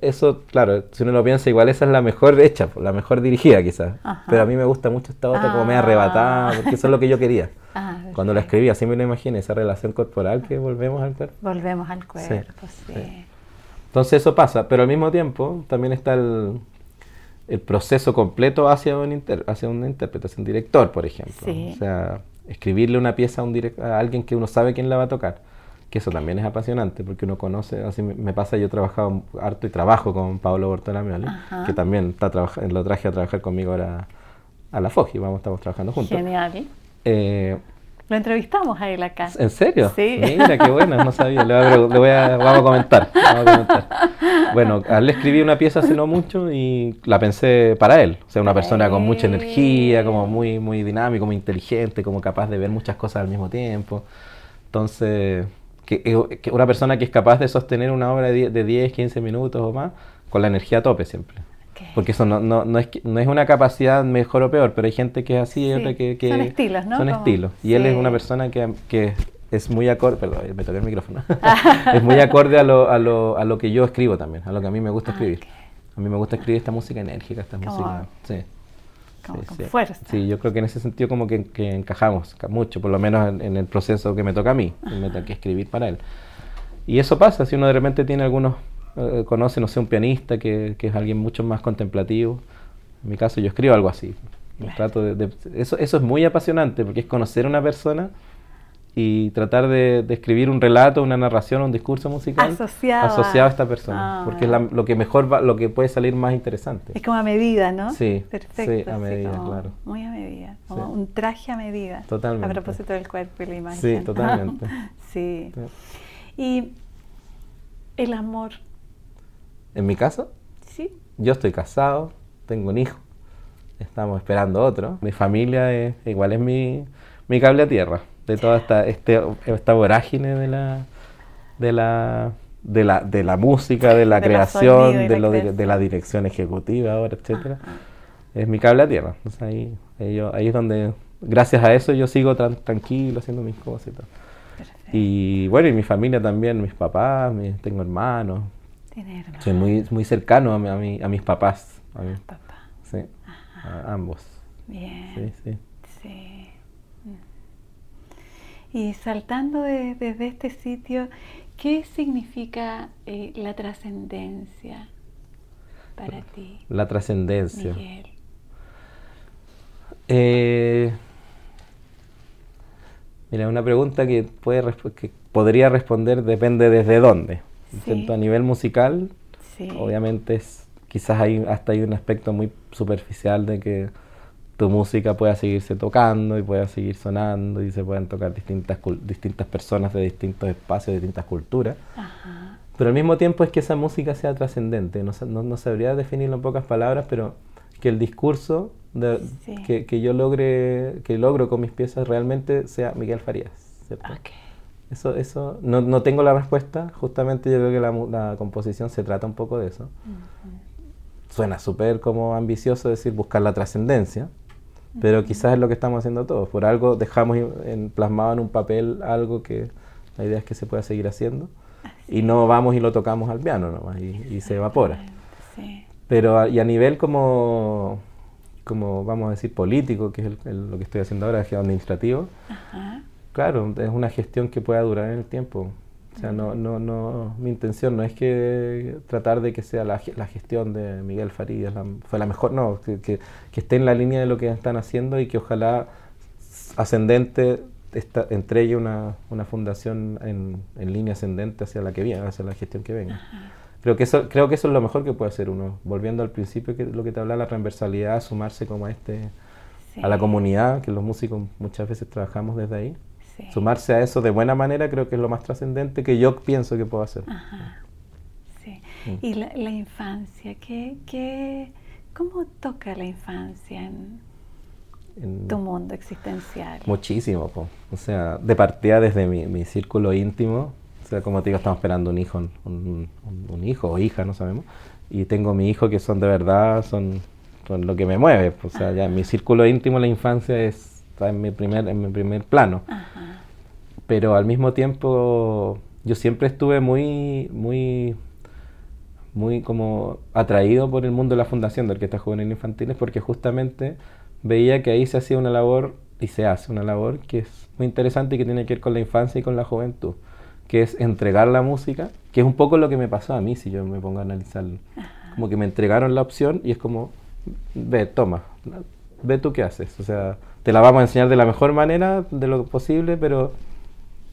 Eso, claro, si uno lo piensa, igual esa es la mejor hecha, la mejor dirigida quizás. Pero a mí me gusta mucho esta otra, como me arrebatada, porque eso es lo que yo quería. Ah, Cuando la escribí, así me lo imaginé, esa relación corporal que volvemos al cuerpo. Volvemos al cuerpo, sí. Entonces eso pasa, pero al mismo tiempo también está el, el proceso completo hacia un, inter, hacia una interpretación director, por ejemplo. O sea, escribirle una pieza a, un a alguien que uno sabe quién la va a tocar. Que eso también es apasionante, porque uno conoce, así me pasa, yo he trabajado harto y trabajo con Pablo Bortolamioli, que también está lo traje a trabajar conmigo ahora a la FOGI, vamos, estamos trabajando juntos. Genial. Eh, lo entrevistamos a él acá. ¿En serio? Sí. Mira, qué bueno, no sabía. Le voy a, vamos, a comentar, vamos a comentar. Bueno, a él le escribí una pieza hace no mucho y la pensé para él. O sea, una persona con mucha energía, como muy, muy dinámico, muy inteligente, como capaz de ver muchas cosas al mismo tiempo. Entonces, que, eh, que una persona que es capaz de sostener una obra de 10, 15 minutos o más con la energía a tope siempre. Porque eso no, no, no, es, no es una capacidad mejor o peor, pero hay gente que es así y otra que, Son estilos, ¿no? Son estilos. Y él es una persona que, que es muy acorde, perdón, me toqué el micrófono, es muy acorde a lo, a, lo, a lo que yo escribo también, a lo que a mí me gusta ah, escribir. A mí me gusta escribir esta música enérgica, esta música... Sí. Como con fuerza. Sí, yo creo que en ese sentido como que, que encajamos mucho, por lo menos en, el proceso que me toca a mí, me toca escribir para él. Y eso pasa, si uno de repente tiene algunos eh, conoce, no sé, un pianista que, que, es alguien mucho más contemplativo. En mi caso yo escribo algo así. Trato de, eso, eso es muy apasionante porque es conocer a una persona y tratar de, escribir un relato, una narración, un discurso musical asociado, a esta persona, porque es lo que mejor va, lo que puede salir más interesante. Es como a medida, ¿no? Sí, perfecto. a medida, claro. Muy a medida, como un traje a medida. Totalmente. A propósito del cuerpo y la imagen. Sí, totalmente. sí. Y el amor ¿En mi caso? Sí. Yo estoy casado, tengo un hijo, estamos esperando otro. Mi familia es, igual es mi, mi cable a tierra de toda esta, este, esta vorágine de la, de la, de la, de la música, de la creación, de, lo de, la dirección ejecutiva ahora, etcétera. Es mi cable a tierra. ahí, ahí, es donde, gracias a eso, yo sigo tranquilo haciendo mis cosas y todo. Y bueno, y mi familia también, mis papás, tengo hermanos, soy muy, muy cercano a, mi, a, mis papás. A mis papá. Sí, a ambos. Bien. Sí, sí. sí. Y saltando desde este sitio, ¿qué significa eh, la trascendencia para ti? La trascendencia. Eh, mira, una pregunta que puede, que podría responder depende desde dónde. A nivel musical, obviamente es, quizás hay, hasta hay un aspecto muy superficial de que tu música pueda seguirse tocando y pueda seguir sonando y se puedan tocar distintas, distintas personas de distintos espacios, de distintas culturas. Pero al mismo tiempo es que esa música sea trascendente. No, no, sabría definirlo en pocas palabras, pero que el discurso de, que, que, yo logre, que logro con mis piezas realmente sea Miguel Farías. Eso, eso no, no, tengo la respuesta. Justamente yo creo que la, la composición se trata un poco de eso. Suena súper como ambicioso decir buscar la trascendencia, pero quizás es lo que estamos haciendo todos. Por algo dejamos en, plasmado en un papel algo que la idea es que se pueda seguir haciendo y no vamos y lo tocamos al piano nomás y, se evapora. Pero y a nivel como, como vamos a decir político, que es lo que estoy haciendo ahora, es administrativo, claro, es una gestión que pueda durar en el tiempo. O sea, no, no, no, mi intención no es que tratar de que sea la, la gestión de Miguel Farías fue la mejor, no, que, que, esté en la línea de lo que están haciendo y que ojalá ascendente esta, entregue una, una fundación en, en, línea ascendente hacia la que viene, hacia la gestión que venga. Creo que, eso, creo que eso es lo mejor que puede hacer uno. Volviendo al principio, que lo que te habla la transversalidad, sumarse como a, este, a la comunidad, que los músicos muchas veces trabajamos desde ahí Sumarse a eso de buena manera creo que es lo más trascendente que yo pienso que puedo hacer. Sí. Mm. Y la, infancia, ¿qué, qué, cómo toca la infancia en, tu mundo existencial? Muchísimo, o sea, de partida desde mi, círculo íntimo, o sea, como te digo, estamos esperando un hijo, un, hijo o hija, no sabemos, y tengo mi hijo que son de verdad, son, son lo que me mueve, o sea, ya en mi círculo íntimo la infancia es está en mi primer, en mi primer plano. Pero al mismo tiempo yo siempre estuve muy, muy, muy como atraído por el mundo de la Fundación de Orquestas Juveniles Infantiles porque justamente veía que ahí se hacía una labor y se hace una labor que es muy interesante y que tiene que ver con la infancia y con la juventud, que es entregar la música, que es un poco lo que me pasó a mí si yo me pongo a analizarlo. Como que me entregaron la opción y es como, ve, toma, ve tú qué haces. O sea, te la vamos a enseñar de la mejor manera, de lo posible, pero...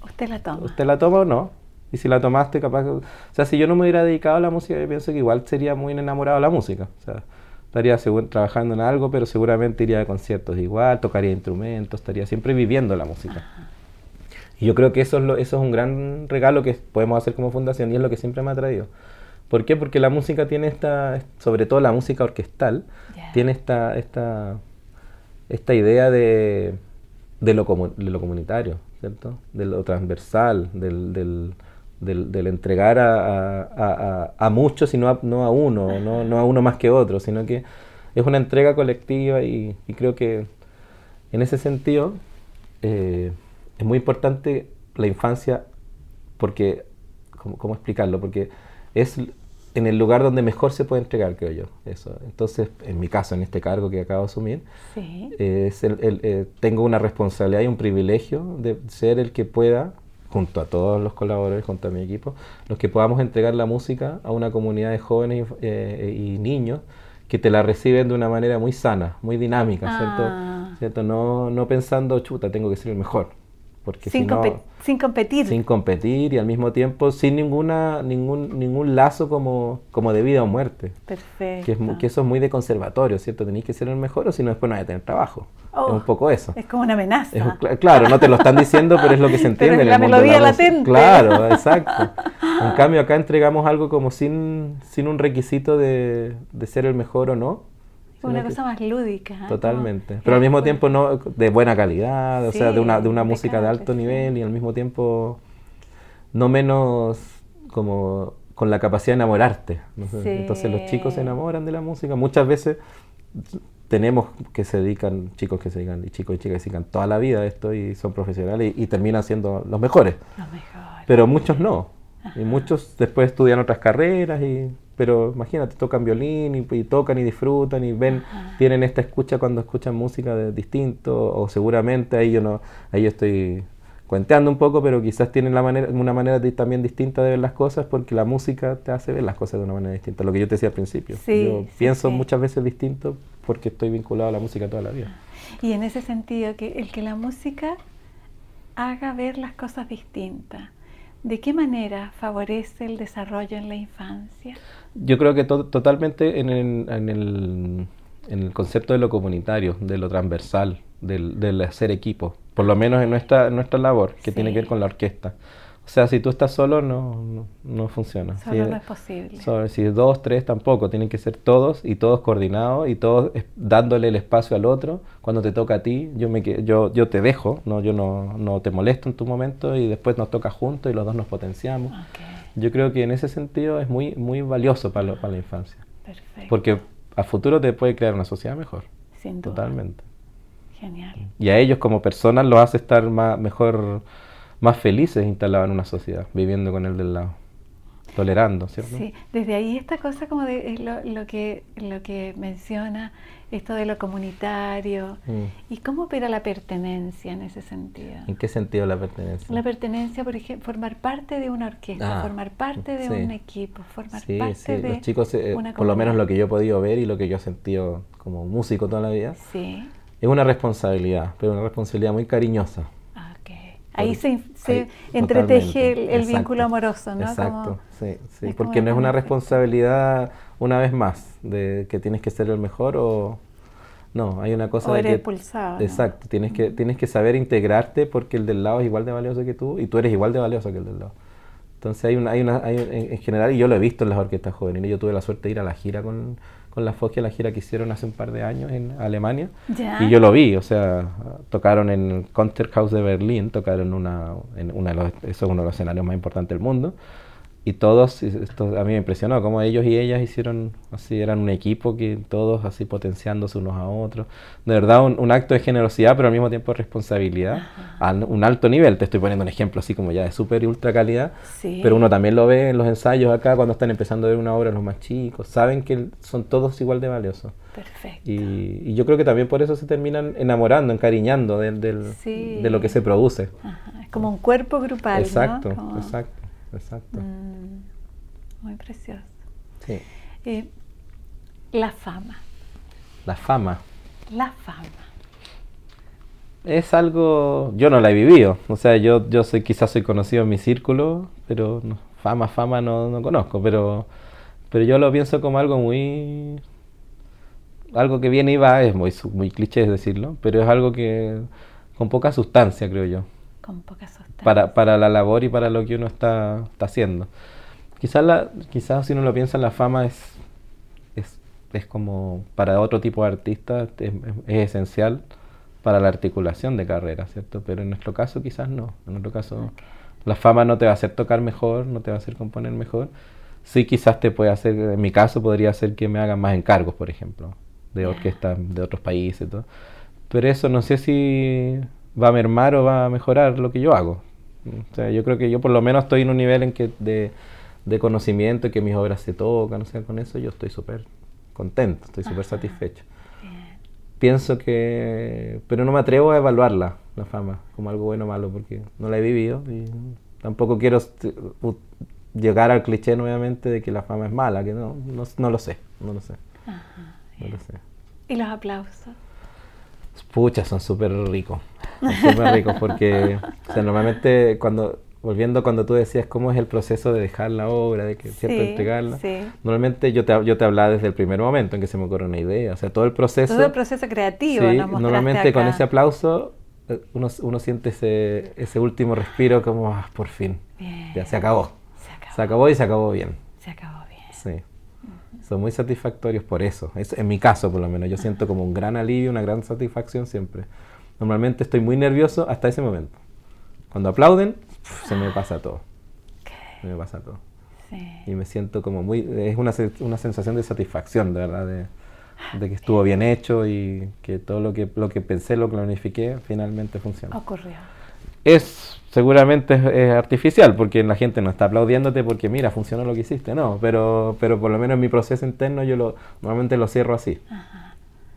¿Usted la toma? ¿Usted la toma o no? Y si la tomaste, capaz... O sea, si yo no me hubiera dedicado a la música, yo pienso que igual sería muy enamorado de la música. O sea, estaría trabajando en algo, pero seguramente iría a conciertos igual, tocaría instrumentos, estaría siempre viviendo la música. Y yo creo que eso es, lo, eso es un gran regalo que podemos hacer como fundación y es lo que siempre me ha traído. ¿Por qué? Porque la música tiene esta, sobre todo la música orquestal, tiene esta, esta esta idea de, de, lo, de lo comunitario, ¿cierto? De lo transversal, del, del, del, entregar a, a, a, muchos y no a, no a uno, no, no, a uno más que otro, sino que es una entrega colectiva y, creo que en ese sentido eh, es muy importante la infancia porque, ¿cómo, ¿cómo, explicarlo? Porque es en el lugar donde mejor se puede entregar, creo yo. Eso. Entonces, en mi caso, en este cargo que acabo de asumir, es el, eh, tengo una responsabilidad y un privilegio de ser el que pueda, junto a todos los colaboradores, junto a mi equipo, los que podamos entregar la música a una comunidad de jóvenes y, eh, niños que te la reciben de una manera muy sana, muy dinámica, ¿cierto? Ah. ¿cierto? No, no pensando, chuta, tengo que ser el mejor porque sin, sin competir. Sin competir y al mismo tiempo sin ninguna, ningún, ningún lazo como, como de vida o muerte. Perfecto. Que, que eso es muy de conservatorio, ¿cierto? Tenéis que ser el mejor o si no después no vais a tener trabajo. es un oh, poco eso. Es como una amenaza. claro, no te lo están diciendo, pero es lo que se entiende en el mundo melodía de la latente. Claro, exacto. En cambio acá entregamos algo como sin, sin un requisito de, de ser el mejor o no, una cosa más lúdica. ¿eh? Totalmente. Pero al mismo tiempo no de buena calidad, o sea, de una, de una música de alto nivel y al mismo tiempo no menos como con la capacidad de enamorarte. Entonces los chicos se enamoran de la música. Muchas veces tenemos que se dedican, chicos que se dedican, y chicos y chicas que se dedican toda la vida a esto y son profesionales y, terminan siendo los mejores. Los mejores. Pero muchos no. Y muchos después estudian otras carreras y pero imagínate, tocan violín y, tocan y disfrutan y ven, tienen esta escucha cuando escuchan música de distinto, o seguramente ahí yo no, ahí yo estoy cuenteando un poco, pero quizás tienen la manera, una manera también distinta de ver las cosas porque la música te hace ver las cosas de una manera distinta, lo que yo te decía al principio. yo pienso muchas veces distinto porque estoy vinculado a la música toda la vida. Y en ese sentido, que el que la música haga ver las cosas distintas ¿De qué manera favorece el desarrollo en la infancia? Yo creo que totalmente en el, en, el, en el, concepto de lo comunitario, de lo transversal, del, del hacer equipo, por lo menos en nuestra, nuestra labor, que tiene que ver con la orquesta. O sea, si tú estás solo, no, no, funciona. Solo no es posible. si es dos, tres, tampoco. Tienen que ser todos y todos coordinados y todos dándole el espacio al otro. Cuando te toca a ti, yo, me, yo, yo te dejo, no, yo no, no te molesto en tu momento y después nos toca juntos y los dos nos potenciamos. Yo creo que en ese sentido es muy, muy valioso para, para la infancia. Perfecto. Porque a futuro te puede crear una sociedad mejor. Sin duda. Totalmente. Genial. Y a ellos como personas los hace estar más, mejor más felices instalados en una sociedad, viviendo con el del lado, tolerando, ¿cierto? Sí, desde ahí esta cosa como de lo, que, lo que menciona, esto de lo comunitario, mm. y cómo opera la pertenencia en ese sentido. ¿En qué sentido la pertenencia? La pertenencia, por ejemplo, formar parte de una orquesta, ah, formar parte de un equipo, formar parte sí. de los chicos, eh, por lo menos lo que yo he podido ver y lo que yo he sentido como músico toda la vida, sí. es una responsabilidad, pero una responsabilidad muy cariñosa Ahí se, se entreteje el, vínculo amoroso, ¿no? Exacto, sí, sí, porque no es una responsabilidad, una vez más, de que tienes que ser el mejor o... No, hay una cosa o de que... Exacto, tienes que, tienes que saber integrarte porque el del lado es igual de valioso que tú y tú eres igual de valioso que el del lado. Entonces hay una, hay una, hay, en general, y yo lo he visto en las orquestas juveniles, yo tuve la suerte de ir a la gira con, con la Foggia, la gira que hicieron hace un par de años en Alemania. Y yo lo vi, o sea, tocaron en el Concerthaus de Berlín, tocaron una, en una de los, eso es uno de los escenarios más importantes del mundo y todos, esto a mí me impresionó, como ellos y ellas hicieron así, eran un equipo que todos así potenciándose unos a otros. De verdad, un, acto de generosidad, pero al mismo tiempo de responsabilidad, a un alto nivel. Te estoy poniendo un ejemplo así como ya de súper y ultra calidad, pero uno también lo ve en los ensayos acá cuando están empezando a ver una obra los más chicos. Saben que son todos igual de valiosos. Perfecto. Y, yo creo que también por eso se terminan enamorando, encariñando de, de lo que se produce. Es como un cuerpo grupal. Exacto, exacto exacto. Mm, muy precioso. Sí. Eh, la fama. La fama. La fama. Es algo, yo no la he vivido, o sea, yo, yo soy, quizás soy conocido en mi círculo, pero fama, fama no, no conozco, pero, pero yo lo pienso como algo muy, algo que viene y va, es muy, muy cliché decirlo, pero es algo que con poca sustancia, creo yo. Con poca sustancia para, para la labor y para lo que uno está, está haciendo. Quizás, la, quizás si uno lo piensa, la fama es, es, es como para otro tipo de artistas, es, esencial para la articulación de carrera, ¿cierto? Pero en nuestro caso quizás no. En nuestro caso la fama no te va a hacer tocar mejor, no te va a hacer componer mejor. Sí quizás te puede hacer, en mi caso podría hacer que me hagan más encargos, por ejemplo, de orquestas de otros países y todo. Pero eso no sé si va a mermar o va a mejorar lo que yo hago. O sea, yo creo que yo por lo menos estoy en un nivel en que de, de conocimiento, que mis obras se tocan, o sea, con eso yo estoy súper contento, estoy súper satisfecho. Pienso que, pero no me atrevo a evaluarla, la fama, como algo bueno o malo, porque no la he vivido y tampoco quiero llegar al cliché nuevamente de que la fama es mala, que no, no, lo sé, no lo sé. no lo sé. ¿Y los aplausos? Pucha, son súper ricos. Súper ricos porque o sea, normalmente cuando, volviendo cuando tú decías cómo es el proceso de dejar la obra, de que cierto entregarla, normalmente yo te, yo te hablaba desde el primer momento en que se me ocurre una idea, o sea, todo el proceso. Todo el proceso creativo. Sí, normalmente con ese aplauso eh, uno, uno siente ese, ese último respiro como, ah, por fin, ya se acabó. se acabó. Se acabó y se acabó bien. Se acabó bien. Sí son muy satisfactorios por eso. Es, en mi caso, por lo menos, yo siento como un gran alivio, una gran satisfacción siempre. Normalmente estoy muy nervioso hasta ese momento. Cuando aplauden, se me pasa todo. Se me pasa todo. Y me siento como muy... Es una, una sensación de satisfacción, de verdad, de, de, que estuvo bien hecho y que todo lo que, lo que pensé, lo planifiqué, finalmente funcionó. Ocurrió. Es seguramente es, artificial, porque la gente no está aplaudiéndote porque mira, funcionó lo que hiciste, no, pero, pero por lo menos en mi proceso interno yo lo, normalmente lo cierro así.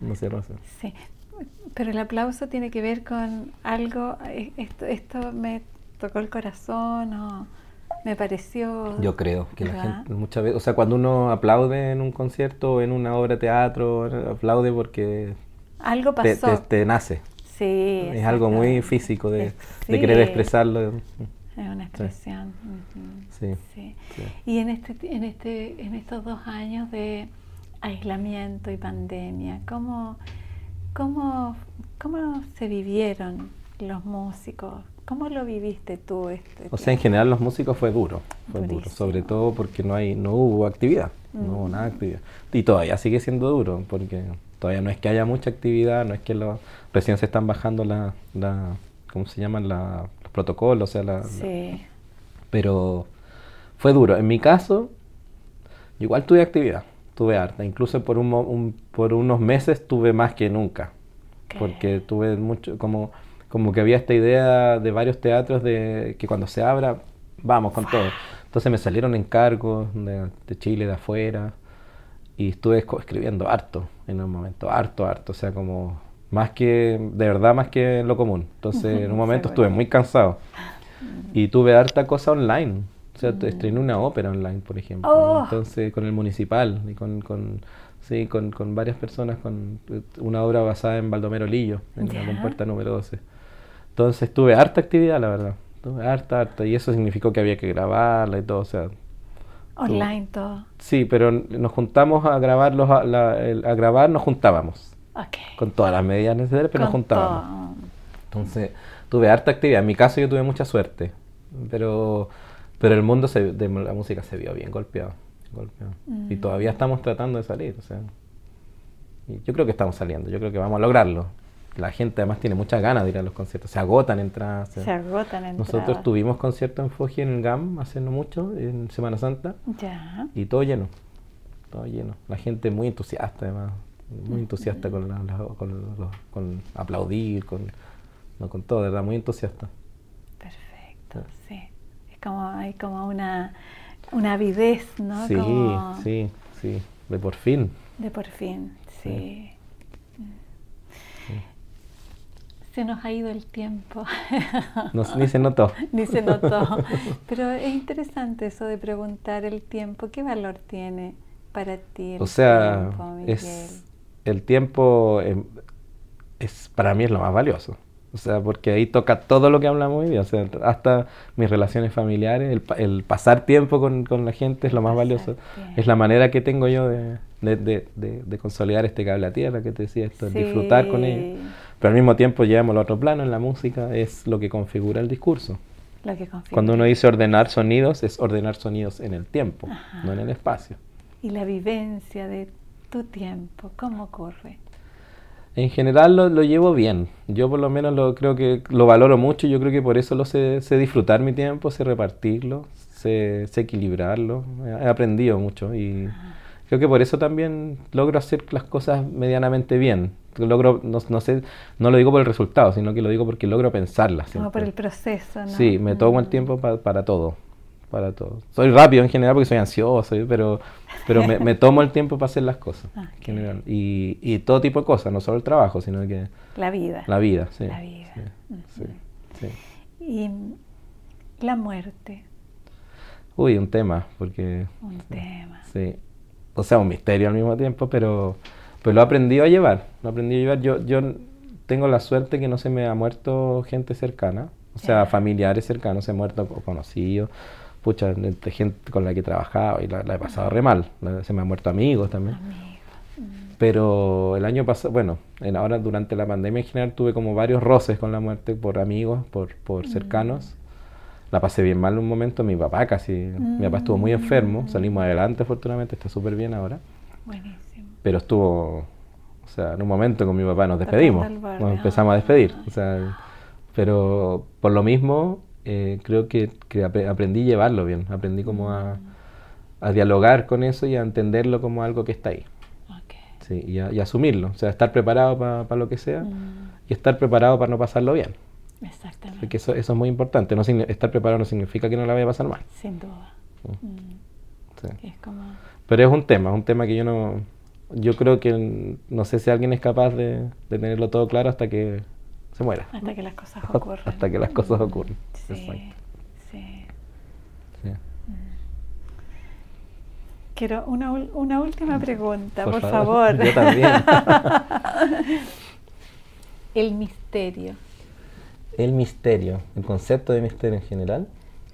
Lo cierro así. Sí, pero el aplauso tiene que ver con algo, eh, esto, esto me tocó el corazón o me pareció... Yo creo que la gente muchas veces, o sea, cuando uno aplaude en un concierto o en una obra de teatro, aplaude porque... Algo pasó. te nace. Sí. Es algo muy físico de, querer expresarlo. Es una expresión. Sí. sí. Y en este, en este, en estos dos años de aislamiento y pandemia, ¿cómo, cómo, cómo se vivieron los músicos? ¿Cómo lo viviste tú? Este o sea, en general los músicos fue duro, fue duro, sobre todo porque no hay, no hubo actividad, no hubo nada de actividad. Y todavía sigue siendo duro, porque todavía no es que haya mucha actividad, no es que lo, recién se están bajando la, la ¿cómo se llaman? La, los protocolos, o sea, la, sí. pero fue duro. En mi caso, igual tuve actividad, tuve harta, incluso por, un, por unos meses tuve más que nunca, porque tuve mucho, como como que había esta idea de varios teatros de que cuando se abra, vamos con todo. Entonces me salieron encargos de, de Chile, de afuera, y estuve escribiendo harto en un momento, harto, harto, o sea, como más que, de verdad más que lo común. Entonces en un momento estuve muy cansado y tuve harta cosa online. O sea, mm. estrené una ópera online, por ejemplo. Oh. Entonces, con el municipal y con, con sí, con, con, varias personas, con una obra basada en Baldomero Lillo, en la compuerta número 12. Entonces tuve harta actividad, la verdad. Tuve harta, harta. Y eso significó que había que grabarla y todo. O sea, Online todo. Sí, pero nos juntamos a grabarlos, a, a grabar nos juntábamos. Okay. Con todas las medidas necesarias, pero nos juntábamos. Entonces, tuve harta actividad. En mi caso yo tuve mucha suerte. Pero, pero el mundo de la música se vio bien golpeado. golpeado. Y mm. todavía estamos tratando de salir. O sea, y yo creo que estamos saliendo. Yo creo que vamos a lograrlo la gente además tiene muchas ganas de ir a los conciertos, se agotan entradas. Se, agotan entradas. Nosotros tuvimos concierto en Foji en el GAM hace no mucho, en Semana Santa, ya. y todo lleno, todo lleno. La gente muy entusiasta además, muy entusiasta con, con, aplaudir, con, no, con todo, de verdad, muy entusiasta. Perfecto, sí. Es como, hay como una, una avidez, ¿no? Sí, sí, sí, de por fin. De por fin, sí. Se nos ha ido el tiempo. ni se notó. ni se notó. Pero es interesante eso de preguntar el tiempo. ¿Qué valor tiene para ti el o sea, Es, el tiempo em, es, para mí es lo más valioso. O sea, porque ahí toca todo lo que hablamos hoy día. O sea, hasta mis relaciones familiares, el, pasar tiempo con, con, la gente es lo más valioso. Es la manera que tengo yo de, de, de, consolidar este cable a tierra que te decía esto, disfrutar con ellos. Pero al mismo tiempo llevamos al otro plano en la música, es lo que configura el discurso. Cuando uno dice ordenar sonidos, es ordenar sonidos en el tiempo, no en el espacio. ¿Y la vivencia de tu tiempo, cómo ocurre? En general lo, llevo bien. Yo por lo menos lo creo que lo valoro mucho y yo creo que por eso lo sé, disfrutar mi tiempo, sé repartirlo, sé, equilibrarlo. He aprendido mucho y creo que por eso también logro hacer las cosas medianamente bien logro, no, no, sé, no lo digo por el resultado, sino que lo digo porque logro pensarlas. Como por el proceso, ¿no? Sí, me tomo el mm. tiempo para todo, para todo. Soy rápido en general porque soy ansioso, pero, pero me, tomo el tiempo para hacer las cosas. general. Y, y, todo tipo de cosas, no solo el trabajo, sino que... La vida. La vida, sí. La vida. Sí, sí, Y la muerte. Uy, un tema, porque... Un tema. Sí. O sea, un misterio al mismo tiempo, pero pues lo he aprendido a llevar, lo he aprendido a llevar. Yo, yo tengo la suerte que no se me ha muerto gente cercana, o sea, familiares cercanos, se han muerto conocidos, pucha, gente con la que he trabajado y la, he pasado re mal. Se me han muerto amigos también. Pero el año pasado, bueno, en ahora durante la pandemia en general tuve como varios roces con la muerte por amigos, por, por mm. cercanos. La pasé bien mal un momento, mi papá casi, mi papá estuvo muy enfermo, mm. salimos adelante afortunadamente, está súper bien ahora. Buenísimo pero estuvo, o sea, en un momento con mi papá nos despedimos, nos empezamos a despedir, o sea, pero por lo mismo eh, creo que, aprendí a llevarlo bien, aprendí como a, dialogar con eso y a entenderlo como algo que está ahí. Sí, y, a, asumirlo, o sea, estar preparado para lo que sea mm. y estar preparado para no pasarlo bien. Exactamente. Porque eso, eso es muy importante. No, estar preparado no significa que no la vaya a pasar mal. Sin duda. Mm. Sí. Pero es un tema, es un tema que yo no, yo creo que no sé si alguien es capaz de, tenerlo todo claro hasta que se muera. Hasta que las cosas ocurran. hasta que las cosas ocurran. Sí, sí. sí. Mm. Quiero una, una última pregunta, por, favor. Yo también. el misterio. El misterio, el concepto de misterio en general.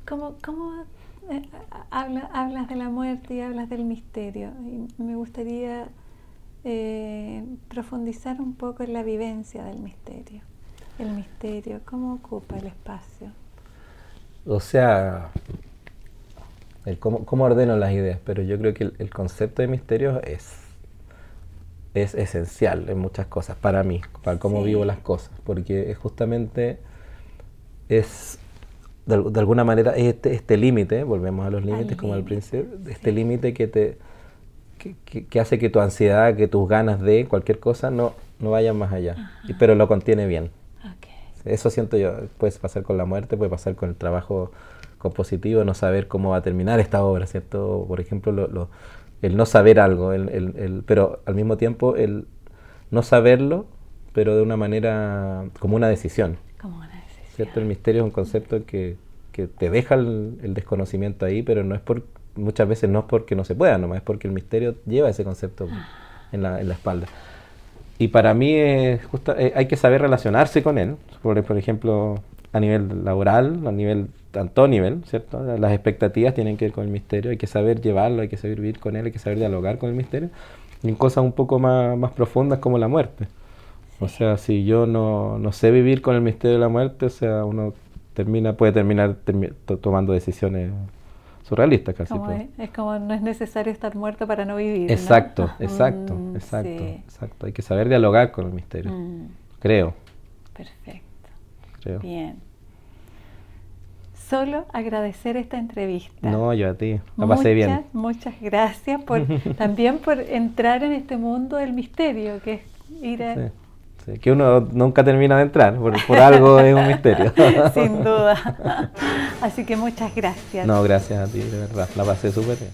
¿Cómo, cómo eh, hablas de la muerte y hablas del misterio? Y me gustaría eh, profundizar un poco en la vivencia del misterio. El misterio, ¿cómo ocupa el espacio? O sea, cómo, ordeno las ideas, pero yo creo que el, concepto de misterio es, es esencial en muchas cosas, para mí, para cómo vivo las cosas, porque es justamente es de, alguna manera este, este límite, volvemos a los límites como al principio, este límite que te que, hace que tu ansiedad, que tus ganas de cualquier cosa no, no vayan más allá, pero lo contiene bien. Eso siento yo, puede pasar con la muerte, puede pasar con el trabajo compositivo, no saber cómo va a terminar esta obra, ¿cierto? Por ejemplo, el no saber algo, el, pero al mismo tiempo el no saberlo, pero de una manera como una decisión. Como una decisión. ¿Cierto? El misterio es un concepto que, que te deja el, desconocimiento ahí, pero no es por, muchas veces no es porque no se pueda, nomás es porque el misterio lleva ese concepto en, la, en la espalda. Y para mí eh, hay que saber relacionarse con él, por, por ejemplo, a nivel laboral, a nivel tanto nivel, ¿cierto? Las expectativas tienen que ver con el misterio, hay que saber llevarlo, hay que saber vivir con él, hay que saber dialogar con el misterio, y en cosas un poco más, más profundas como la muerte. O sea, si yo no, no, sé vivir con el misterio de la muerte, o sea, uno termina puede terminar tomando decisiones surrealistas casi. es, es, como no es necesario estar muerto para no vivir. Exacto, exacto, mm, exacto, exacto. Hay que saber dialogar con el misterio, mm. creo. Perfecto. Bien. Solo agradecer esta entrevista. No, yo a ti. La pasé bien. Muchas gracias por también por entrar en este mundo del misterio, que es ir a... que uno nunca termina de entrar, por, por algo es un misterio. Sin duda. Así que muchas gracias. No, gracias a ti, de verdad. La pasé súper bien.